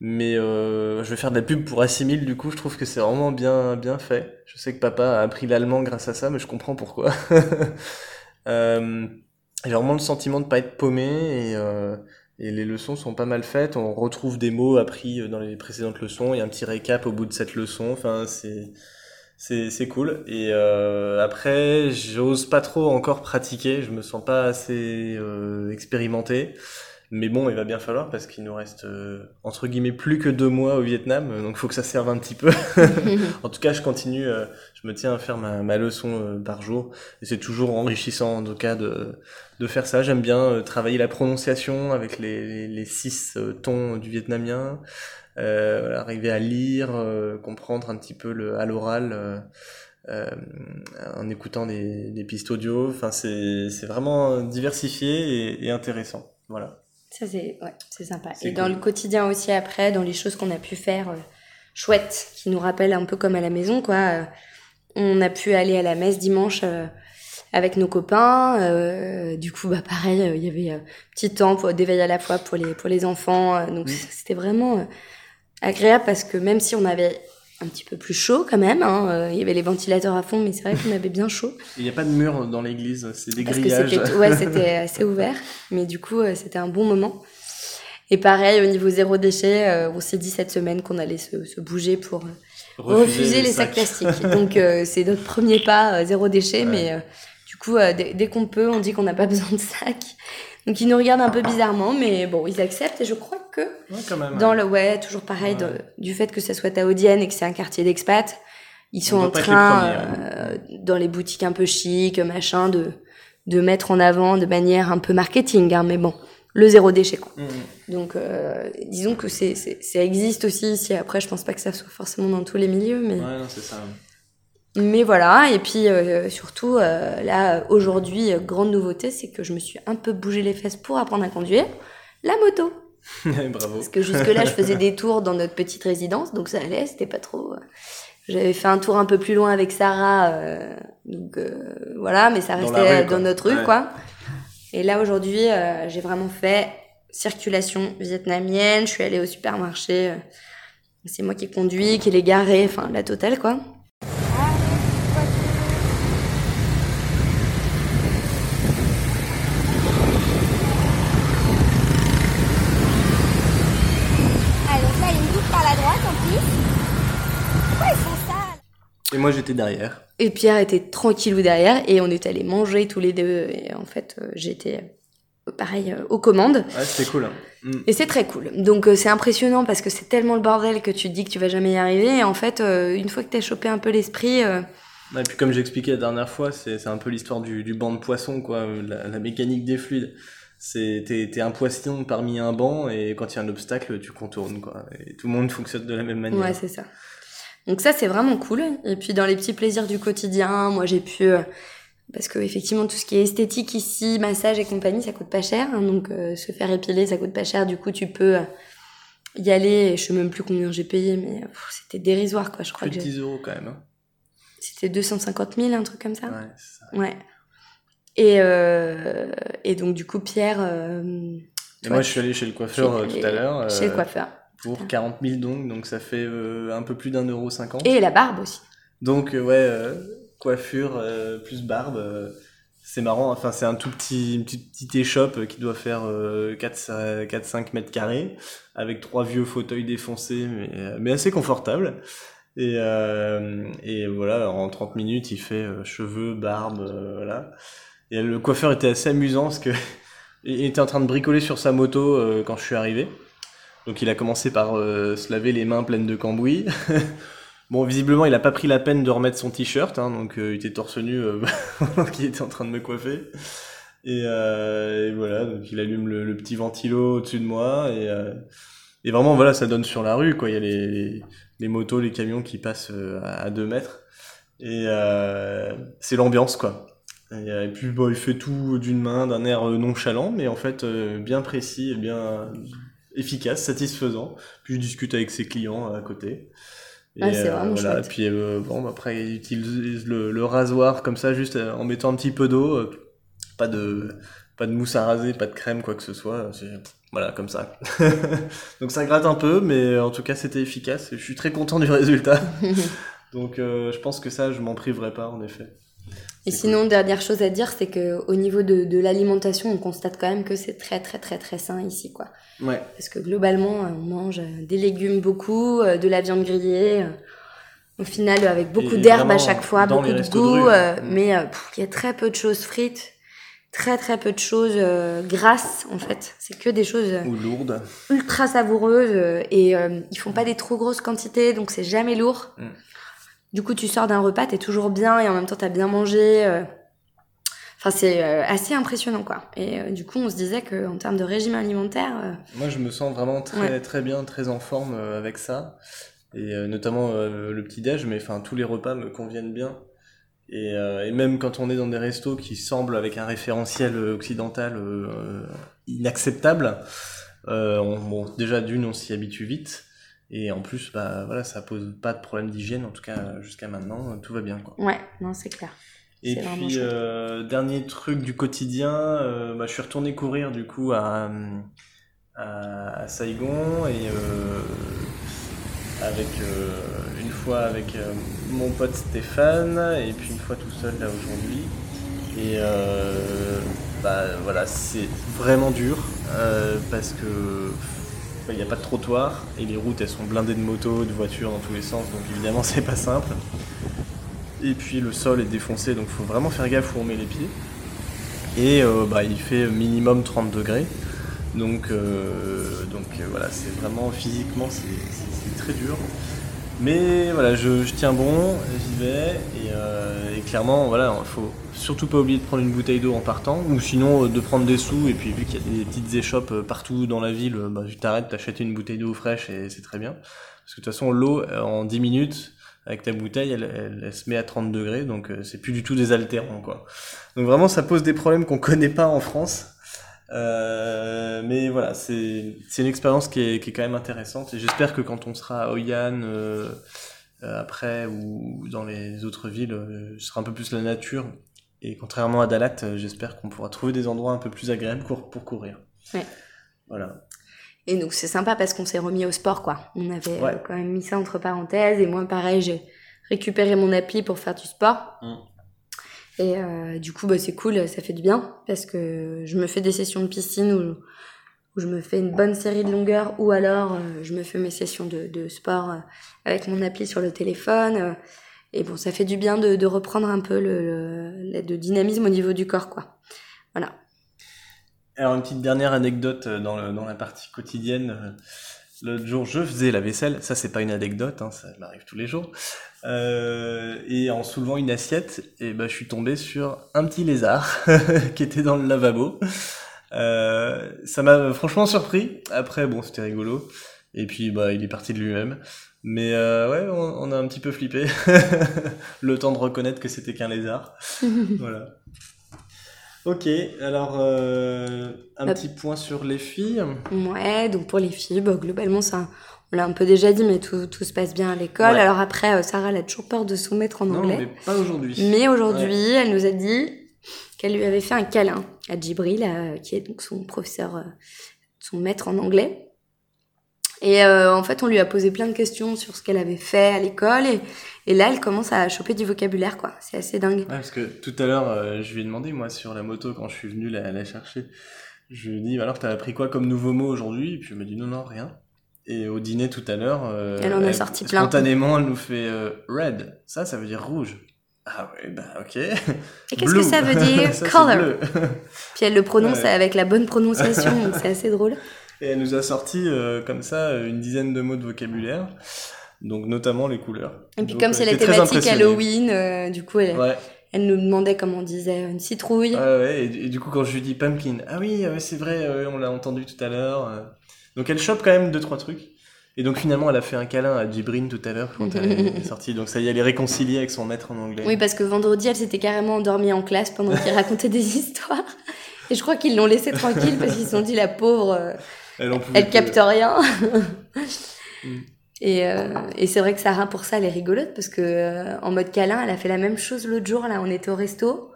Mais euh, je vais faire de la pub pour Assimil, du coup, je trouve que c'est vraiment bien, bien fait. Je sais que papa a appris l'allemand grâce à ça, mais je comprends pourquoi. euh, j'ai vraiment le sentiment de pas être paumé et, euh, et les leçons sont pas mal faites. On retrouve des mots appris euh, dans les précédentes leçons. Il y a un petit récap au bout de cette leçon. Enfin, c'est c'est cool. Et euh, après, j'ose pas trop encore pratiquer. Je me sens pas assez euh, expérimenté. Mais bon, il va bien falloir parce qu'il nous reste euh, entre guillemets plus que deux mois au Vietnam, donc il faut que ça serve un petit peu. en tout cas, je continue, euh, je me tiens à faire ma, ma leçon euh, par jour, et c'est toujours enrichissant en tout cas de, de faire ça. J'aime bien travailler la prononciation avec les, les, six tons du vietnamien, arriver à lire, comprendre un petit peu le à l'oral. en écoutant des, des pistes audio, enfin c'est vraiment diversifié et, et intéressant. Voilà. Ça, c'est ouais, sympa. Et dans le quotidien aussi, après, dans les choses qu'on a pu faire euh, chouettes, qui nous rappellent un peu comme à la maison, quoi. Euh, on a pu aller à la messe dimanche euh, avec nos copains. Euh, du coup, bah pareil, il y avait petit temps pour d'éveil à la fois pour les pour les enfants. donc mmh. c'était vraiment agréable parce que même si on avait un petit peu plus chaud quand même. Hein. Il y avait les ventilateurs à fond, mais c'est vrai qu'on avait bien chaud. Il n'y a pas de mur dans l'église, c'est des grillages. ouais, c'était assez ouvert, mais du coup, c'était un bon moment. Et pareil, au niveau zéro déchet, euh, on s'est dit cette semaine qu'on allait se, se, bouger pour euh, refuser, les, sacs, plastiques. Donc euh, c'est notre premier pas, zéro déchet, mais du coup, dès, qu'on peut, on dit qu'on n'a pas besoin de sacs. Donc ils nous regardent un peu bizarrement, mais bon, ils acceptent et je crois que quand même, dans le ouais, toujours pareil, du fait que ça soit taoudienne et que c'est un quartier d'expat, ils sont en train hein. dans les boutiques un peu chic, machin, de de mettre en avant de manière un peu marketing, hein, mais bon le zéro déchet. Quoi. Mmh. Donc, euh, disons que c'est, ça existe aussi ici. Après, je pense pas que ça soit forcément dans tous les milieux, mais. Ouais, non, c'est ça. Mais voilà, et puis euh, surtout, euh, là, aujourd'hui, grande nouveauté, c'est que je me suis un peu bougé les fesses pour apprendre à conduire la moto. Bravo. Parce que jusque-là, je faisais des tours dans notre petite résidence, donc ça allait, c'était pas trop. J'avais fait un tour un peu plus loin avec Sarah, donc voilà, mais ça restait dans, notre rue, quoi. Et là, aujourd'hui, euh, j'ai vraiment fait circulation vietnamienne. Je suis allée au supermarché. Euh, c'est moi qui ai conduit, qui l'ai garé, enfin, la totale, quoi. Et moi j'étais derrière. Et Pierre était tranquillou derrière et on est allé manger tous les deux. Et en fait, euh, j'étais euh, pareil euh, aux commandes. Ouais, c'était cool. Hein. Mm. Et c'est très cool. Donc c'est impressionnant parce que c'est tellement le bordel que tu te dis que tu vas jamais y arriver. Et en fait, une fois que tu as chopé un peu l'esprit. Et puis comme j'expliquais la dernière fois, c'est un peu l'histoire du, du, banc de poisson, quoi, la, mécanique des fluides. C'est t'es un poisson parmi un banc et quand il y a un obstacle, tu contournes, quoi. Et tout le monde fonctionne de la même manière. Ouais, c'est ça. Donc ça, c'est vraiment cool. Et puis dans les petits plaisirs du quotidien, moi j'ai pu... Euh, parce que effectivement tout ce qui est esthétique ici, massage et compagnie, ça coûte pas cher. Hein. donc euh, se faire épiler, ça coûte pas cher. Du coup, tu peux euh, y aller. Je sais même plus combien j'ai payé, mais c'était dérisoire quoi. Je crois plus que 10 euros quand même. Hein. C'était 250 000, un truc comme ça. Ouais. Ça. Ouais. Et, et donc du coup Pierre. et moi je suis allé chez le coiffeur tout à l'heure. Chez le coiffeur pour 40 000 donc, donc ça fait euh, un peu plus d'un euro cinquante. Et la barbe aussi. Donc euh, ouais, euh, coiffure plus barbe, c'est marrant. Enfin c'est un tout petit, une petite, petite échoppe qui doit faire 4-5 mètres carrés avec trois vieux fauteuils défoncés, mais, mais assez confortable. Et, et voilà, en 30 minutes, il fait cheveux, barbe, voilà. Et le coiffeur était assez amusant parce que il était en train de bricoler sur sa moto quand je suis arrivé. Donc il a commencé par euh, se laver les mains pleines de cambouis. bon, visiblement, il n'a pas pris la peine de remettre son t-shirt, hein, donc euh, il était torse nu euh, il était en train de me coiffer. Et, voilà, donc il allume le, petit ventilo au-dessus de moi et, et vraiment voilà, ça donne sur la rue quoi. Il y a les, les, motos, les camions qui passent à 2 mètres et c'est l'ambiance quoi. Et, puis bon, il fait tout d'une main, d'un air nonchalant, mais en fait bien précis et bien efficace, satisfaisant. Puis je discute avec ses clients à côté. Et ah, c'est euh, vraiment voilà. Et puis euh, bon, après il utilise le, rasoir comme ça, juste euh, en mettant un petit peu d'eau, pas de pas de mousse à raser, pas de crème, quoi que ce soit. Voilà, comme ça. Donc ça gratte un peu, mais en tout cas c'était efficace. Et je suis très content du résultat. Donc je pense que ça, je m'en priverai pas en effet. Et sinon, dernière chose à dire, c'est que au niveau de, de l'alimentation, on constate quand même que c'est très très très très sain ici, quoi. Ouais. Parce que globalement, on mange des légumes beaucoup, euh, de la viande grillée. Euh, au final, avec beaucoup d'herbes à chaque fois, beaucoup de goût, euh, mais il y a très peu de choses frites, très très peu de choses grasses en fait. C'est que des choses Ou lourdes. ultra savoureuses et ils font pas des trop grosses quantités, donc c'est jamais lourd. Mm. Du coup, tu sors d'un repas, t'es toujours bien et en même temps, t'as bien mangé. Euh. Enfin, c'est euh, assez impressionnant, quoi. Et euh, du coup, on se disait qu'en termes de régime alimentaire. Moi, je me sens vraiment très, très bien, très en forme avec ça. Et notamment le petit-déj, mais enfin, tous les repas me conviennent bien. Et, et, même quand on est dans des restos qui semblent avec un référentiel occidental inacceptable, on, bon, déjà d'une, on s'y habitue vite. Et en plus, bah, voilà, ça pose pas de problème d'hygiène, en tout cas jusqu'à maintenant, tout va bien. Quoi. Ouais, non, c'est clair. Et puis, euh, dernier truc du quotidien, euh, bah, je suis retourné courir du coup à, à, Saigon et euh, avec une fois avec mon pote Stéphane et puis une fois tout seul là aujourd'hui. Et bah, voilà, c'est vraiment dur parce que il n'y a pas de trottoir et les routes elles sont blindées de motos, de voitures dans tous les sens, donc évidemment c'est pas simple. Et puis le sol est défoncé, donc il faut vraiment faire gaffe où on met les pieds. Et euh, bah, il fait minimum 30 degrés. Donc, euh, donc euh, voilà, c'est vraiment physiquement c'est très dur. Mais voilà, je, tiens bon, j'y vais. Et, clairement, voilà, il faut surtout pas oublier de prendre une bouteille d'eau en partant. Ou sinon de prendre des sous. Et puis vu qu'il y a des petites échoppes partout dans la ville, bah, tu t'arrêtes, t'achètes une bouteille d'eau fraîche et c'est très bien. Parce que de toute façon, l'eau, en 10 minutes, avec ta bouteille, elle, se met à 30 degrés, donc euh, c'est plus du tout désaltérant, quoi. Donc vraiment, ça pose des problèmes qu'on connaît pas en France. Euh, mais voilà, c'est une expérience qui est, qui est quand même intéressante. Et j'espère que quand on sera à Oyan euh, euh après ou dans les autres villes, ce sera un peu plus la nature. Et contrairement à Dalat, j'espère qu'on pourra trouver des endroits un peu plus agréables pour, pour courir. Ouais. Voilà. Et donc c'est sympa parce qu'on s'est remis au sport, quoi. On avait quand même mis ça entre parenthèses. Et moi, pareil, j'ai récupéré mon appli pour faire du sport. Mm. Et euh, du coup, bah, c'est cool, ça fait du bien parce que je me fais des sessions de piscine où, je me fais une bonne série de longueurs ou alors euh, je me fais mes sessions de, de sport euh, avec mon appli sur le téléphone. et bon, ça fait du bien de, de reprendre un peu le, le, le, dynamisme au niveau du corps, quoi. Voilà. Alors une petite dernière anecdote dans, le, dans la partie quotidienne. L'autre jour, je faisais la vaisselle. Ça, c'est pas une anecdote, hein, ça m'arrive tous les jours. Euh, et en soulevant une assiette, et eh ben, je suis tombé sur un petit lézard qui était dans le lavabo. Euh, ça m'a franchement surpris. Après, bon, c'était rigolo. Et puis, bah, il est parti de lui-même. Mais euh, ouais, on, on, a un petit peu flippé. le temps de reconnaître que c'était qu'un lézard. voilà. Ok, alors euh, un petit point sur les filles. Ouais, donc pour les filles, bah, globalement, ça, on l'a un peu déjà dit, mais tout, tout se passe bien à l'école. Alors après, euh, Sarah, elle a toujours peur de soumettre en anglais. Non, mais pas aujourd'hui. Mais aujourd'hui, elle nous a dit qu'elle lui avait fait un câlin à Djibril, euh, qui est donc son professeur, son maître en anglais. Et euh, en fait, on lui a posé plein de questions sur ce qu'elle avait fait à l'école. Et, et, là, elle commence à choper du vocabulaire, quoi. C'est assez dingue. Ouais, parce que tout à l'heure, euh, je lui ai demandé, moi, sur la moto, quand je suis venu la, la chercher, je lui ai dit, alors, t'as appris quoi comme nouveau mot aujourd'hui? Et puis, elle m'a dit, non, non, rien. Et au dîner tout à l'heure, euh, elle en a sorti plein. Spontanément, elle nous fait red. Ça, ça veut dire rouge. Ah ouais, bah ok. Et qu'est-ce que ça veut dire? Color. Puis elle le prononce avec la bonne prononciation, donc c'est assez drôle. Et elle nous a sorti euh, comme ça une dizaine de mots de vocabulaire, donc notamment les couleurs. Et puis comme c'est la thématique Halloween, euh, du coup elle, elle, nous demandait comment on disait une citrouille. Ah ouais, et, du coup quand je lui dis pumpkin, ah oui, c'est vrai, on l'a entendu tout à l'heure. Euh. Donc elle chope quand même deux trois trucs. Et donc finalement, elle a fait un câlin à Djibrine tout à l'heure quand elle est sortie. Donc ça y est, elle est réconciliée avec son maître en anglais. Oui, parce que vendredi, elle s'était carrément endormie en classe pendant qu'il racontait des histoires. Et je crois qu'ils l'ont laissée tranquille parce qu'ils se sont dit, la pauvre, elle, capte rien. Mm. Et, euh, et c'est vrai que Sarah, pour ça, elle est rigolote parce que euh, en mode câlin, elle a fait la même chose l'autre jour. Là, on était au resto,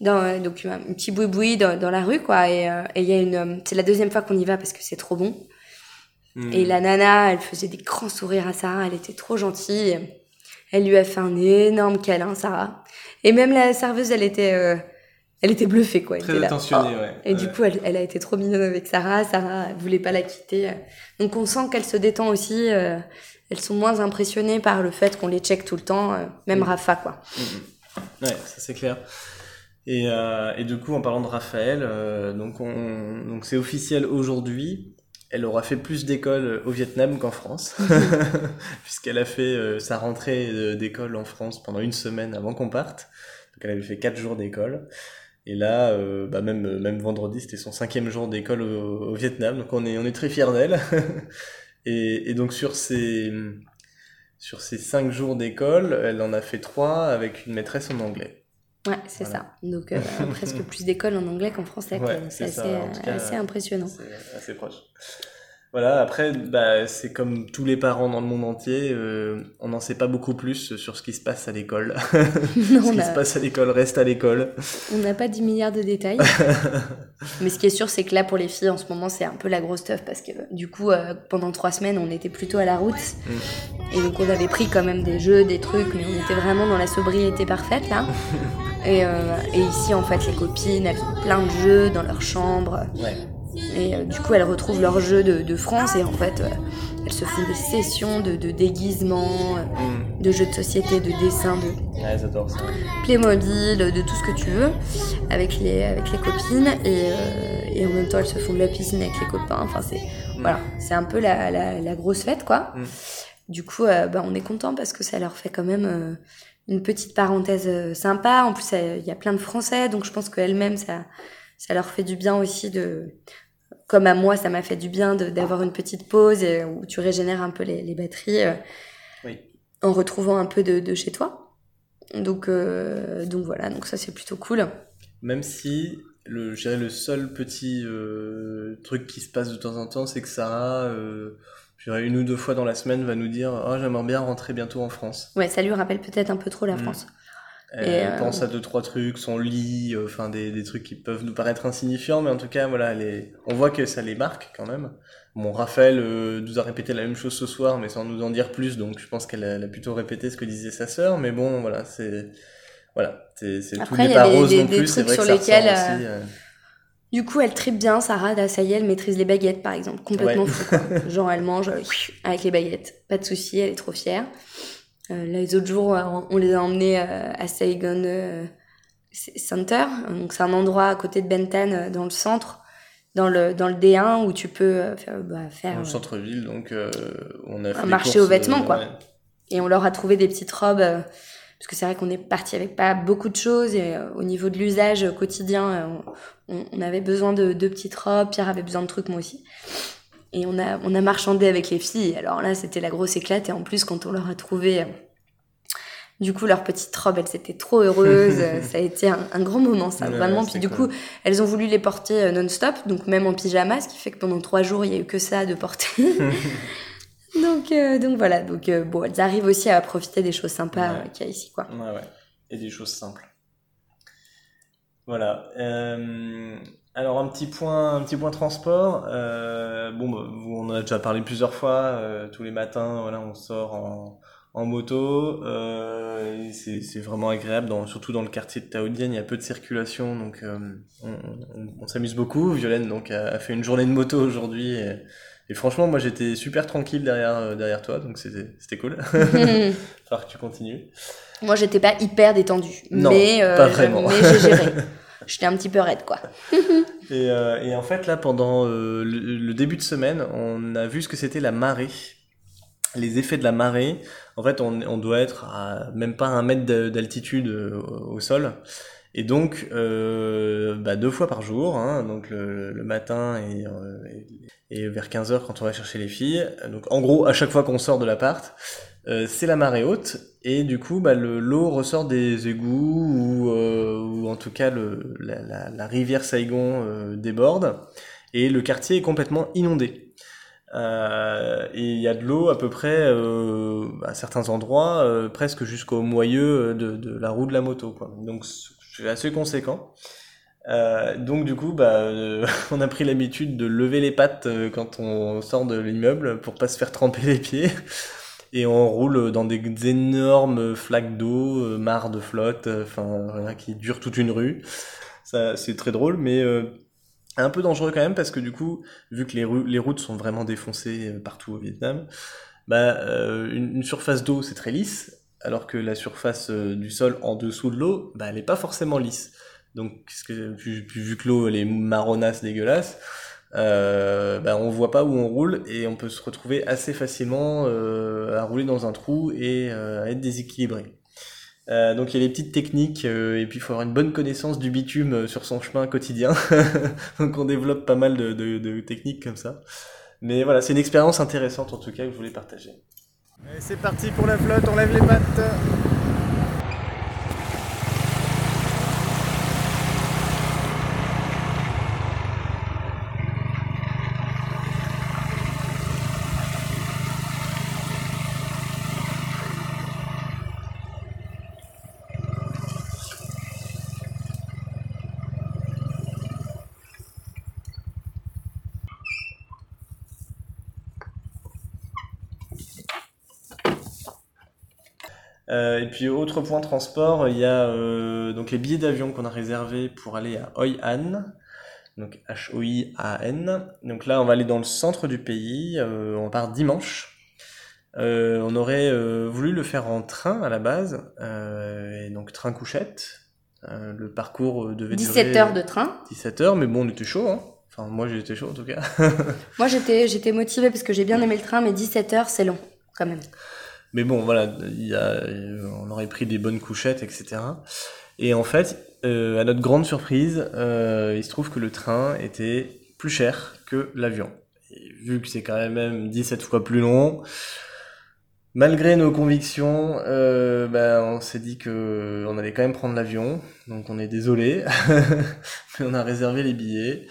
dans, euh, donc un petit boui-boui dans, dans, la rue, quoi. Et il y a une, c'est la deuxième fois qu'on y va parce que c'est trop bon. Mm. Et la nana, elle faisait des grands sourires à Sarah. Elle était trop gentille. Elle lui a fait un énorme câlin, Sarah. Et même la serveuse, elle était elle était bluffée quoi. Très attentionnée, oh. ouais. Et du coup, elle, elle, a été trop mignonne avec Sarah. Sarah elle voulait pas la quitter. Donc on sent qu'elle se détend aussi. Euh, elles sont moins impressionnées par le fait qu'on les check tout le temps, euh, même mm. Rafa quoi. Mm, mm. Ouais, ça c'est clair. Et, euh, et, du coup, en parlant de Raphaël, donc on, donc c'est officiel aujourd'hui. Elle aura fait plus d'écoles au Vietnam qu'en France, puisqu'elle a fait sa rentrée d'école en France pendant une semaine avant qu'on parte. Donc elle avait fait quatre jours d'école. Et là, euh, bah même, même vendredi, c'était son cinquième jour d'école au, Vietnam, donc on est, on est très fiers d'elle. et, et, donc sur ces, sur ces cinq jours d'école, elle en a fait trois avec une maîtresse en anglais. Ouais, c'est ça. Donc euh, presque plus d'écoles en anglais qu'en français. c'est assez, assez, impressionnant. C'est assez proche. Voilà, après, bah, c'est comme tous les parents dans le monde entier, euh, on n'en sait pas beaucoup plus sur ce qui se passe à l'école. ce qui se passe à l'école reste à l'école. On n'a pas 10 milliards de détails. Mais ce qui est sûr, c'est que là, pour les filles, en ce moment, c'est un peu la grosse stuff parce que du coup, euh, pendant trois semaines, on était plutôt à la route. Mm. Et donc, on avait pris quand même des jeux, des trucs, mais on était vraiment dans la sobriété parfaite là. et, euh, et, ici, en fait, les copines, elles ont plein de jeux dans leur chambre. Ouais. Et euh, du coup, elles retrouvent leur jeu de, France et en fait, euh, elles se font des sessions de, déguisement, euh, mm. de jeux de société, de dessin, de ouais, Playmobil, de tout ce que tu veux avec les, avec les copines. Et, et, en même temps, elles se font de la piscine avec les copains. Enfin, c'est mm. voilà, c'est un peu la, la, grosse fête, quoi. Mm. Du coup, bah, on est content parce que ça leur fait quand même une petite parenthèse sympa. En plus, il y a plein de Français, donc je pense qu'elles-mêmes, ça ça leur fait du bien aussi de, comme à moi, ça m'a fait du bien d'avoir une petite pause où tu régénères un peu les, batteries euh, en retrouvant un peu de, chez toi. Donc, euh, donc voilà, donc ça c'est plutôt cool. Même si le, je le seul petit euh, truc qui se passe de temps en temps, c'est que Sarah, je une ou deux fois dans la semaine, va nous dire Oh, j'aimerais bien rentrer bientôt en France. Ouais, ça lui rappelle peut-être un peu trop la mm. France. Elle pense à deux trois trucs, son lit, euh, enfin des, des trucs qui peuvent nous paraître insignifiants, mais en tout cas voilà, on voit que ça les marque quand même. Bon, Raphaël euh, nous a répété la même chose ce soir, mais sans nous en dire plus, donc je pense qu'elle a, plutôt répété ce que disait sa sœur, mais bon voilà, c'est voilà, c'est tout n'est pas rose non plus, c'est vrai que ça lesquels, aussi, euh, Du coup, elle tripe bien, Sarah, ça y est, elle maîtrise les baguettes, par exemple, complètement fou. Genre, elle mange avec les baguettes, pas de souci, elle est trop fière. Euh, les autres jours, euh, on les a emmenés euh, à Saigon Center. Donc, c'est un endroit à côté de Benton, dans le centre, dans le, dans le D1, où tu peux faire. Bah, faire dans le centre-ville, donc on a fait un marché aux vêtements, quoi. Et on leur a trouvé des petites robes parce que c'est vrai qu'on est parti avec pas beaucoup de choses et au niveau de l'usage quotidien, on, avait besoin de deux petites robes, Pierre avait besoin de trucs, moi aussi. Et on a, on a marchandé avec les filles. Alors là, c'était la grosse éclate. Et en plus, quand on leur a trouvé, euh, du coup, leur petite robe, elles étaient trop heureuses. ça a été un, grand moment, ça, vraiment. Puis du coup, elles ont voulu les porter euh, non-stop, donc même en pyjama, ce qui fait que pendant trois jours, il y a eu que ça de porter. donc, euh, donc voilà. Donc bon, elles arrivent aussi à profiter des choses sympas qu'il y a ici, quoi. Ouais, ouais. Et des choses simples. Voilà. Euh, alors un petit point, un petit point transport. Euh, bon, bah, on en a déjà parlé plusieurs fois. Euh, tous les matins, voilà, on sort en, en moto. Euh, c'est vraiment agréable, dans, surtout dans le quartier de Taoudienne. Il y a peu de circulation, donc euh, on, on, on s'amuse beaucoup. Violaine donc a, fait une journée de moto aujourd'hui. Et, et, franchement, moi j'étais super tranquille derrière euh, derrière toi, donc c'était cool. Falloir que tu continues. Moi, j'étais pas hyper détendue, non, mais, pas vraiment. mais j'ai géré. J'étais un petit peu raide, quoi. et, euh, et, en fait, là, pendant euh, le, début de semaine, on a vu ce que c'était la marée. Les effets de la marée. En fait, on, doit être à même pas un mètre d'altitude euh, au sol. Et donc, bah, deux fois par jour, hein, donc le, matin et, et, et, vers 15h quand on va chercher les filles. Donc en gros, à chaque fois qu'on sort de l'appart, euh, c'est la marée haute et du coup bah, l'eau ressort des égouts ou, euh, ou en tout cas le, la, la, la, rivière Saigon euh, déborde et le quartier est complètement inondé. Euh, et il y a de l'eau à peu près à certains endroits presque jusqu'au moyeu de, de, la roue de la moto quoi. Donc c'est assez conséquent. donc du coup, bah, on a pris l'habitude de lever les pattes quand on sort de l'immeuble pour pas se faire tremper les pieds et on roule dans des énormes flaques d'eau, euh, mares de flotte, euh, enfin voilà, qui durent toute une rue. Ça, c'est très drôle, mais euh, un peu dangereux quand même parce que du coup, vu que les, routes sont vraiment défoncées partout au Vietnam, bah, une, surface d'eau c'est très lisse, alors que la surface du sol en dessous de l'eau, bah, elle est pas forcément lisse. Donc, vu que l'eau elle est marronasse, dégueulasse, euh, bah, on voit pas où on roule et on peut se retrouver assez facilement euh, à rouler dans un trou et euh, à être déséquilibré. Euh, donc il y a des petites techniques et puis il faut avoir une bonne connaissance du bitume sur son chemin quotidien. donc on développe pas mal de, de, de techniques comme ça. Mais voilà, c'est une expérience intéressante en tout cas que je voulais partager. C'est parti pour la flotte, on lève les pattes. et puis autre point transport, il y a donc les billets d'avion qu'on a réservés pour aller à Hoi An, donc H-O-I-A-N. Donc là, on va aller dans le centre du pays, on part dimanche. on aurait voulu le faire en train à la base, et donc train couchette. le parcours devait 17 heures de train. 17 heures, mais bon, on était chaud, hein. Enfin, moi j'étais chaud en tout cas. moi j'étais, j'étais motivée parce que j'ai bien aimé le train, mais 17 heures c'est long quand même. Mais bon, voilà, il y a, on aurait pris des bonnes couchettes, etc. Et en fait, euh, à notre grande surprise, euh, il se trouve que le train était plus cher que l'avion. Vu que c'est quand même 17 fois plus long, malgré nos convictions, euh, ben, on s'est dit que on allait quand même prendre l'avion. Donc on est désolé, mais on a réservé les billets.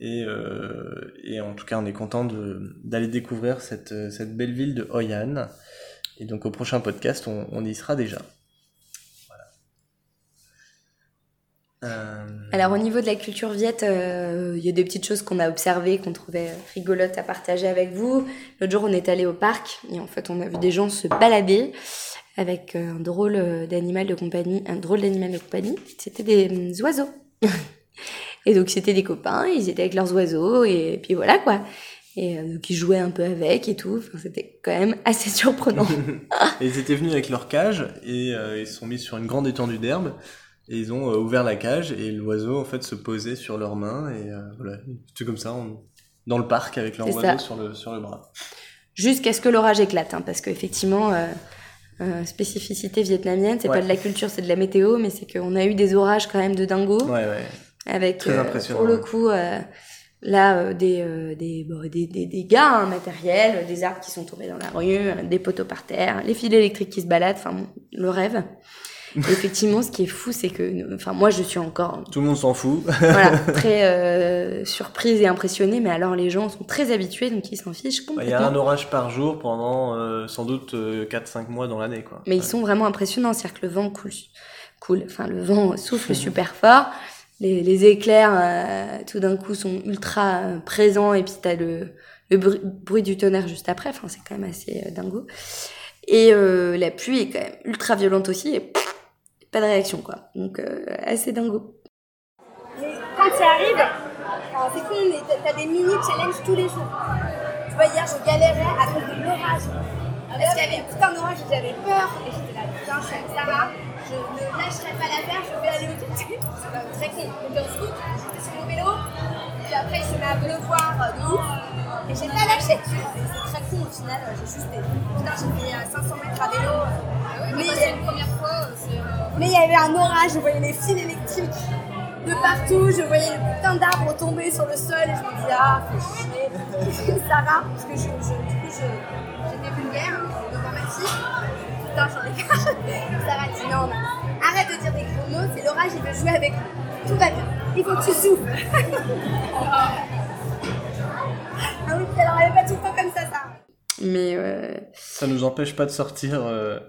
Et, euh, et en tout cas, on est content d'aller découvrir cette, cette belle ville de Hoi An. Et donc au prochain podcast, on, y sera déjà. Euh... Alors au niveau de la culture viette, euh, il y a des petites choses qu'on a observées, qu'on trouvait rigolotes à partager avec vous. L'autre jour, on est allé au parc et en fait, on a vu des gens se balader avec un drôle d'animal de compagnie, un drôle d'animal de compagnie. C'était des oiseaux. Et donc c'était des copains, ils étaient avec leurs oiseaux et puis voilà quoi. Et euh, ils jouaient un peu avec et tout. Enfin, c'était quand même assez surprenant. et ils étaient venus avec leur cage et euh, ils se sont mis sur une grande étendue d'herbe et ils ont euh, ouvert la cage et l'oiseau en fait se posait sur leurs mains et voilà, c'était comme ça dans le parc avec leur oiseau sur le, sur le bras. Jusqu'à ce que l'orage éclate, hein, parce qu'effectivement, spécificité vietnamienne, c'est pas de la culture, c'est de la météo, mais c'est qu'on a eu des orages quand même de dingo. Ouais, ouais. Avec, euh, pour le coup, euh, là, euh, des, des, des, des, des gars matériels, des arbres qui sont tombés dans la rue, des poteaux par terre, les fils électriques qui se baladent, enfin, le rêve. effectivement, ce qui est fou, c'est que, enfin, moi, je suis encore. Tout le monde s'en fout. voilà, très euh, surprise et impressionnée, mais alors les gens sont très habitués, donc ils s'en fichent complètement. Il y a un orage par jour pendant euh, sans doute 4-5 mois dans l'année, quoi. Mais ils sont vraiment impressionnants, c'est-à-dire que le vent coule, coule, enfin, le vent souffle super fort les, éclairs euh, tout d'un coup sont ultra euh, présents et puis t'as le, le bruit, du tonnerre juste après. Enfin, c'est quand même assez euh, dingo. Et la pluie est quand même ultra violente aussi et pas de réaction quoi. Donc assez dingo. Quand ça arrive, c'est con, t'as des mini challenges tous les jours. Tu vois, hier, je galérais à cause de l'orage. Parce qu'il y avait tout un orage, j'avais peur. Et j'étais là, putain, je suis Sarah je ne lâcherai pas l'affaire, je vais aller au côté. C'est très con. Donc en scout, j'étais sur mon vélo, puis après il se met à pleuvoir de ouf, et j'ai pas lâché. C'est très con au final, j'ai juste putain j'ai fait 500 mètres à vélo. Ah mais c'est une première fois. Euh, mais il y avait un orage, je voyais les fils électriques de partout, je voyais le putain d'arbres tomber sur le sol et je me dis ah fais chier. Sarah, parce que je, je, du coup j'étais vulgaire devant ma fille putain, j'en ai Sarah dit non, arrête de dire des gros mots, c'est l'orage, il veut jouer avec nous. Tout va bien, il faut que tu souffles. ah oui, alors elle est pas tout le temps comme ça, ça. Mais euh... Ça nous empêche pas de sortir. Euh...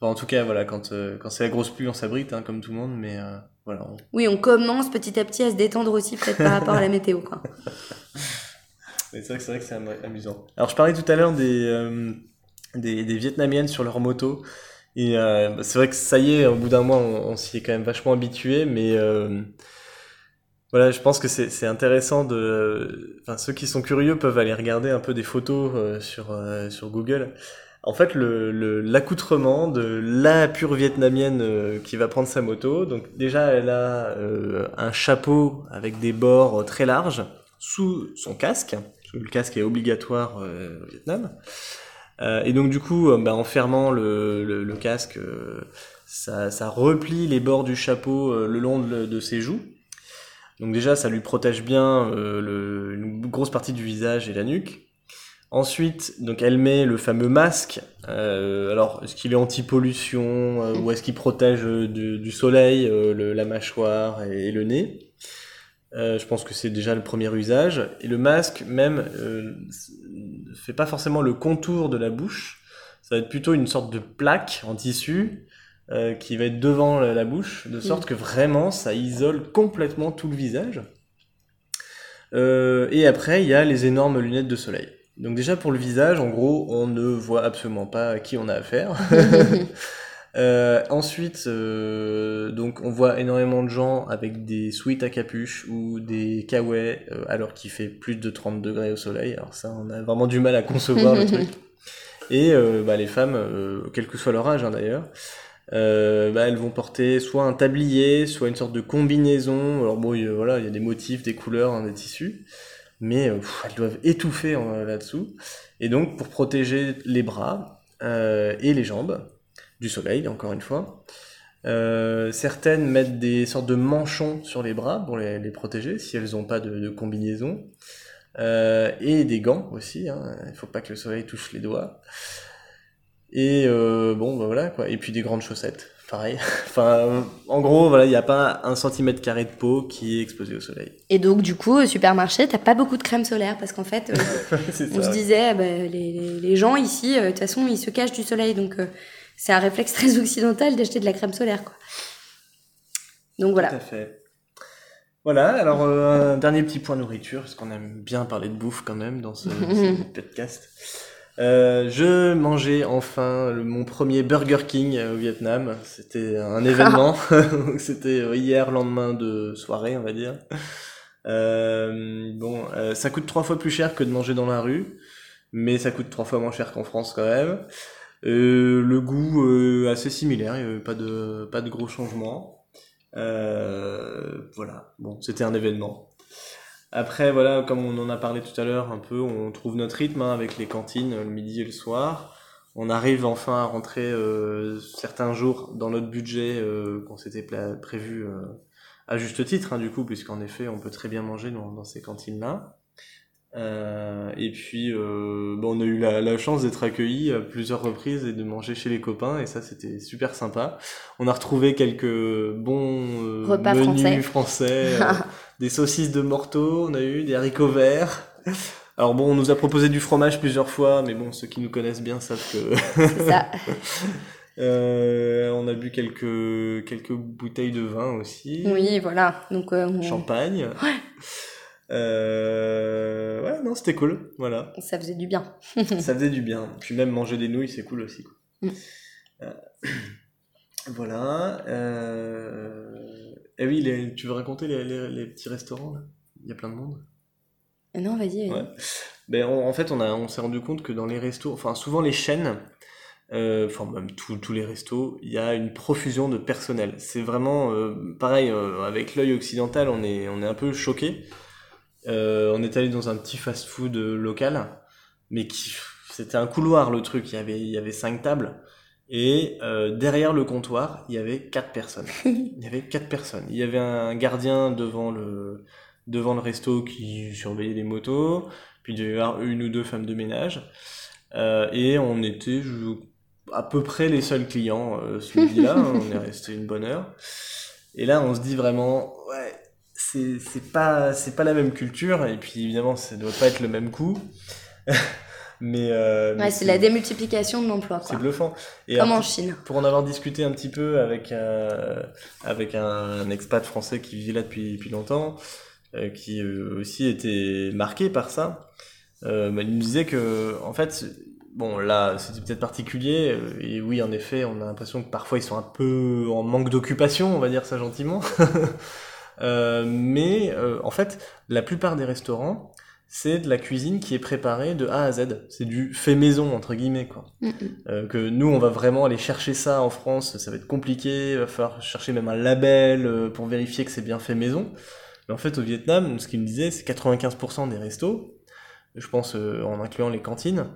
Enfin, en tout cas, voilà, quand, euh, quand c'est la grosse pluie, on s'abrite, hein, comme tout le monde, mais euh, voilà. Oui, on commence petit à petit à se détendre aussi, peut-être par rapport à la météo, quoi. c'est vrai que c'est vrai que c'est amusant. Alors, je parlais tout à l'heure des euh, des, Vietnamiennes sur leur moto. Et euh, c'est vrai que ça y est, au bout d'un mois, on, s'y est quand même vachement habitué, mais euh, voilà, je pense que c'est intéressant de. Enfin, ceux qui sont curieux peuvent aller regarder un peu des photos euh, sur sur Google. En fait, le l'accoutrement de la pure vietnamienne qui va prendre sa moto. Donc déjà, elle a un chapeau avec des bords très larges sous son casque. Le casque est obligatoire au Vietnam. Euh, et donc du coup, euh, bah, en fermant le, casque, euh, ça, replie les bords du chapeau le long de, ses joues. Donc déjà, ça lui protège bien une grosse partie du visage et la nuque. Ensuite, donc elle met le fameux masque. Euh, alors, est-ce qu'il est anti-pollution euh, ou est-ce qu'il protège du, soleil euh, le, la mâchoire et le nez? Je pense que c'est déjà le premier usage. Et le masque, même, fait pas forcément le contour de la bouche. Ça va être plutôt une sorte de plaque en tissu euh, qui va être devant la, bouche, de sorte mm. que vraiment ça isole complètement tout le visage. Euh, et après, il y a les énormes lunettes de soleil. Donc déjà pour le visage, en gros, on ne voit absolument pas à qui on a affaire. Euh, ensuite, euh, donc on voit énormément de gens avec des sweats à capuche ou des kawaii euh, alors qu'il fait plus de 30 degrés au soleil. Alors ça, on a vraiment du mal à concevoir le truc. Et euh, bah, les femmes, euh, quel que soit leur âge hein, d'ailleurs, euh, bah, elles vont porter soit un tablier, soit une sorte de combinaison. Alors bon, il y a- voilà, il y a des motifs, des couleurs, hein, des tissus, mais euh, pff, elles doivent étouffer là-dessous. Et donc pour protéger les bras euh, et les jambes du soleil, encore une fois. Euh, certaines mettent des sortes de manchons sur les bras pour les, les protéger si elles n'ont pas de, de combinaison. Euh, et des gants aussi, hein. il faut pas que le soleil touche les doigts. Et euh, bon, bah voilà quoi. Et puis des grandes chaussettes, pareil. enfin, en gros, voilà, il n'y a pas un centimètre carré de peau qui est exposé au soleil. Et donc, du coup, au supermarché, t'as pas beaucoup de crème solaire parce qu'en fait, on ça. se disait, ah bah, les, les- gens ici, de toute façon, ils se cachent du soleil. Donc, c'est un réflexe très occidental d'acheter de la crème solaire. Quoi. Donc voilà. Tout à fait. Voilà, alors euh, un dernier petit point nourriture, parce qu'on aime bien parler de bouffe quand même dans ce, ce podcast. Euh, je mangeais enfin le- mon premier Burger King euh, au Vietnam. C'était un événement. C'était hier, lendemain de soirée, on va dire. Euh, bon, ça coûte trois fois plus cher que de manger dans la rue, mais ça coûte trois fois moins cher qu'en France quand même. Euh, le goût euh, assez similaire, il n'y pas de pas de gros changements. Euh, voilà, bon, c'était un événement. Après, voilà, comme on en a parlé tout à l'heure, un peu, on trouve notre rythme hein, avec les cantines le midi et le soir. On arrive enfin à rentrer euh, certains jours dans notre budget euh, qu'on s'était prévu euh, à juste titre, hein, du coup, puisqu'en effet, on peut très bien manger dans, dans ces cantines-là. Euh, et puis, euh, bon, on a eu la, la chance d'être accueillis à plusieurs reprises et de manger chez les copains, et ça, c'était super sympa. On a retrouvé quelques bons euh, Repas menus français. français, euh, des saucisses de morteau, on a eu des haricots verts. Alors bon, on nous a proposé du fromage plusieurs fois, mais bon, ceux qui nous connaissent bien savent que C'est ça. euh, on a bu quelques quelques bouteilles de vin aussi, Oui, voilà. Donc, euh, on- champagne. Euh, ouais, non, c'était cool. Voilà, ça faisait du bien. ça faisait du bien. Puis même manger des nouilles, c'est cool aussi. Quoi. Mm. Euh, voilà. Euh... Et oui, les- tu veux raconter les, les, les petits restaurants là? Il y a plein de monde? Non, vas-y. Ouais. Ben, on- en fait, on, a, on s'est rendu compte que dans les restos, enfin souvent les chaînes, euh, enfin même tous tous les restos, il y a une profusion de personnel. C'est vraiment euh, pareil, euh, avec l'œil occidental, on est, on est un peu choqué. Euh, on est allé dans un petit fast-food euh, local, mais qui c'était un couloir le truc. Il y avait, il y avait cinq tables. Et euh, derrière le comptoir, il y avait quatre personnes. Il y avait quatre personnes. Il y avait un gardien devant le devant le resto qui surveillait les motos, puis il y avait une ou deux femmes de ménage, Euh, et on était je- à peu près les seuls clients euh, ce midi-là. hein. on est resté une bonne heure. Et là, on se dit vraiment, ouais, c'est c'est pas c'est pas la même culture, et puis évidemment, ça doit pas être le même coût. mais euh, mais Ouais, c'est la démultiplication de l'emploi, c'est bluffant. Et Comme en Chine. pour en avoir discuté un petit peu avec euh, avec un, un expat français qui vit là depuis depuis longtemps, euh, qui euh, aussi était marqué par ça, euh, bah, il me disait que en fait bon là c'était peut-être particulier et oui en effet on a l'impression que parfois ils sont un peu en manque d'occupation on va dire ça gentiment mais euh, en fait la plupart des restaurants c'est de la cuisine qui est préparée de A à Z. C'est du fait maison entre guillemets quoi. Mm, mm. euh, que nous on va vraiment aller chercher ça en France, ça va être compliqué, il va falloir chercher même un label euh, pour vérifier que c'est bien fait maison. Mais en fait au Vietnam, ce qu'il me disait, c'est 95% des restos, je pense euh, en incluant les cantines,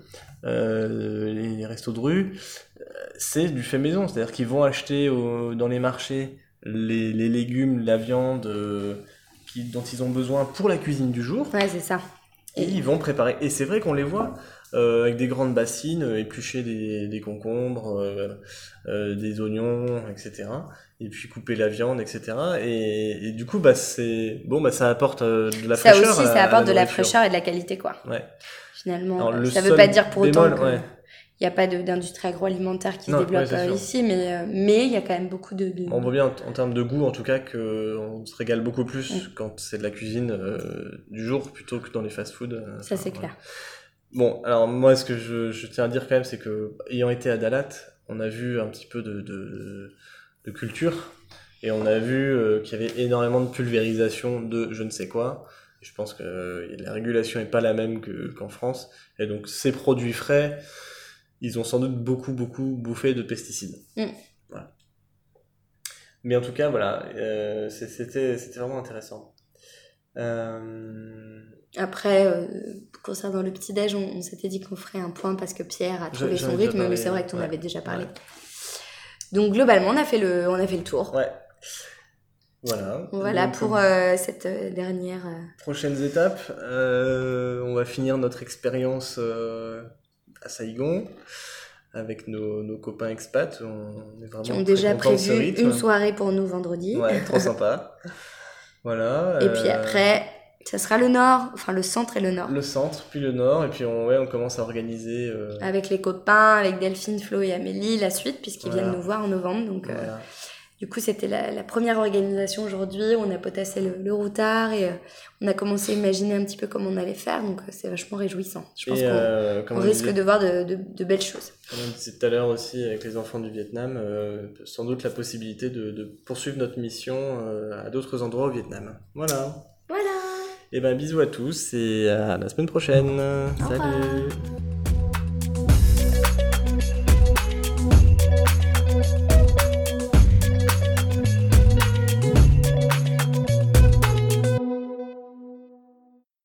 euh, les, restos de rue, euh, c'est du fait maison, c'est-à-dire qu'ils vont acheter au- dans les marchés les, les légumes, la viande euh, qui, dont ils ont besoin pour la cuisine du jour. Ouais, c'est ça. Et ils vont préparer. Et c'est vrai qu'on les voit euh, avec des grandes bassines, euh, éplucher des, des concombres, euh, des oignons, etc. Et puis couper la viande, etc. Et, et du coup, bah c'est bon, bah ça apporte de la Ça fraîcheur. aussi, à- ça à apporte de la fraîcheur et de la qualité, quoi. Ouais. Finalement, Alors, ça veut seul pas dire pour autant bémol, qu'il ouais. n'y a pas d'industrie agroalimentaire qui Non, se développe ouais, euh, ici, mais euh, mais il y a quand même beaucoup de. de- On voit bien en, en termes de goût, en tout cas, que on se régale beaucoup plus quand c'est de la cuisine euh, du jour plutôt que dans les fast-foods. euh, Ça, c'est clair. Bon, alors moi, ce que je, je tiens à dire quand même, c'est que ayant été à Dalat, on a vu un petit peu de, de, de culture et on a vu euh, qu'il y avait énormément de pulvérisation de je ne sais quoi. je pense que la régulation n'est pas la même qu'en France. Et donc ces produits frais, ils ont sans doute beaucoup, beaucoup bouffé de pesticides. Mm. Voilà. Mais en tout cas, voilà, euh, c'était vraiment intéressant. Euh... Après, euh, concernant le petit-déj, on, on s'était dit qu'on ferait un point parce que Pierre a trouvé son rythme, mais c'est vrai que tu en ouais. avais déjà parlé. Ouais. Donc globalement, on a fait le, on a fait le tour. Ouais. Voilà. Voilà Donc, pour euh, cette dernière. Prochaines étapes, on va finir notre expérience à Saïgon avec nos, nos copains expats. On est vraiment qui ont déjà prévu une soirée pour nous vendredi. Ouais, trop sympa. Voilà. Et puis euh, après, ça sera le nord, enfin le centre et le nord. Le centre, puis le nord, et puis on, ouais, on commence à organiser. euh, Avec les copains, avec Delphine, Flo et Amélie, la suite, puisqu'ils Voilà. viennent nous voir en novembre. Donc, euh, voilà. Du coup, c'était la, la première organisation aujourd'hui. On a potassé le, le routard et euh, on a commencé à imaginer un petit peu comment on allait faire. Donc, euh, c'est vachement réjouissant. Je pense qu'on euh, risque disait- de voir de, de- de belles choses. Comme on disait tout à l'heure aussi avec les enfants du Vietnam, sans doute la possibilité de, de poursuivre notre mission à d'autres endroits au Vietnam. Voilà. Voilà Et ben bisous à tous et à la semaine prochaine. Salut.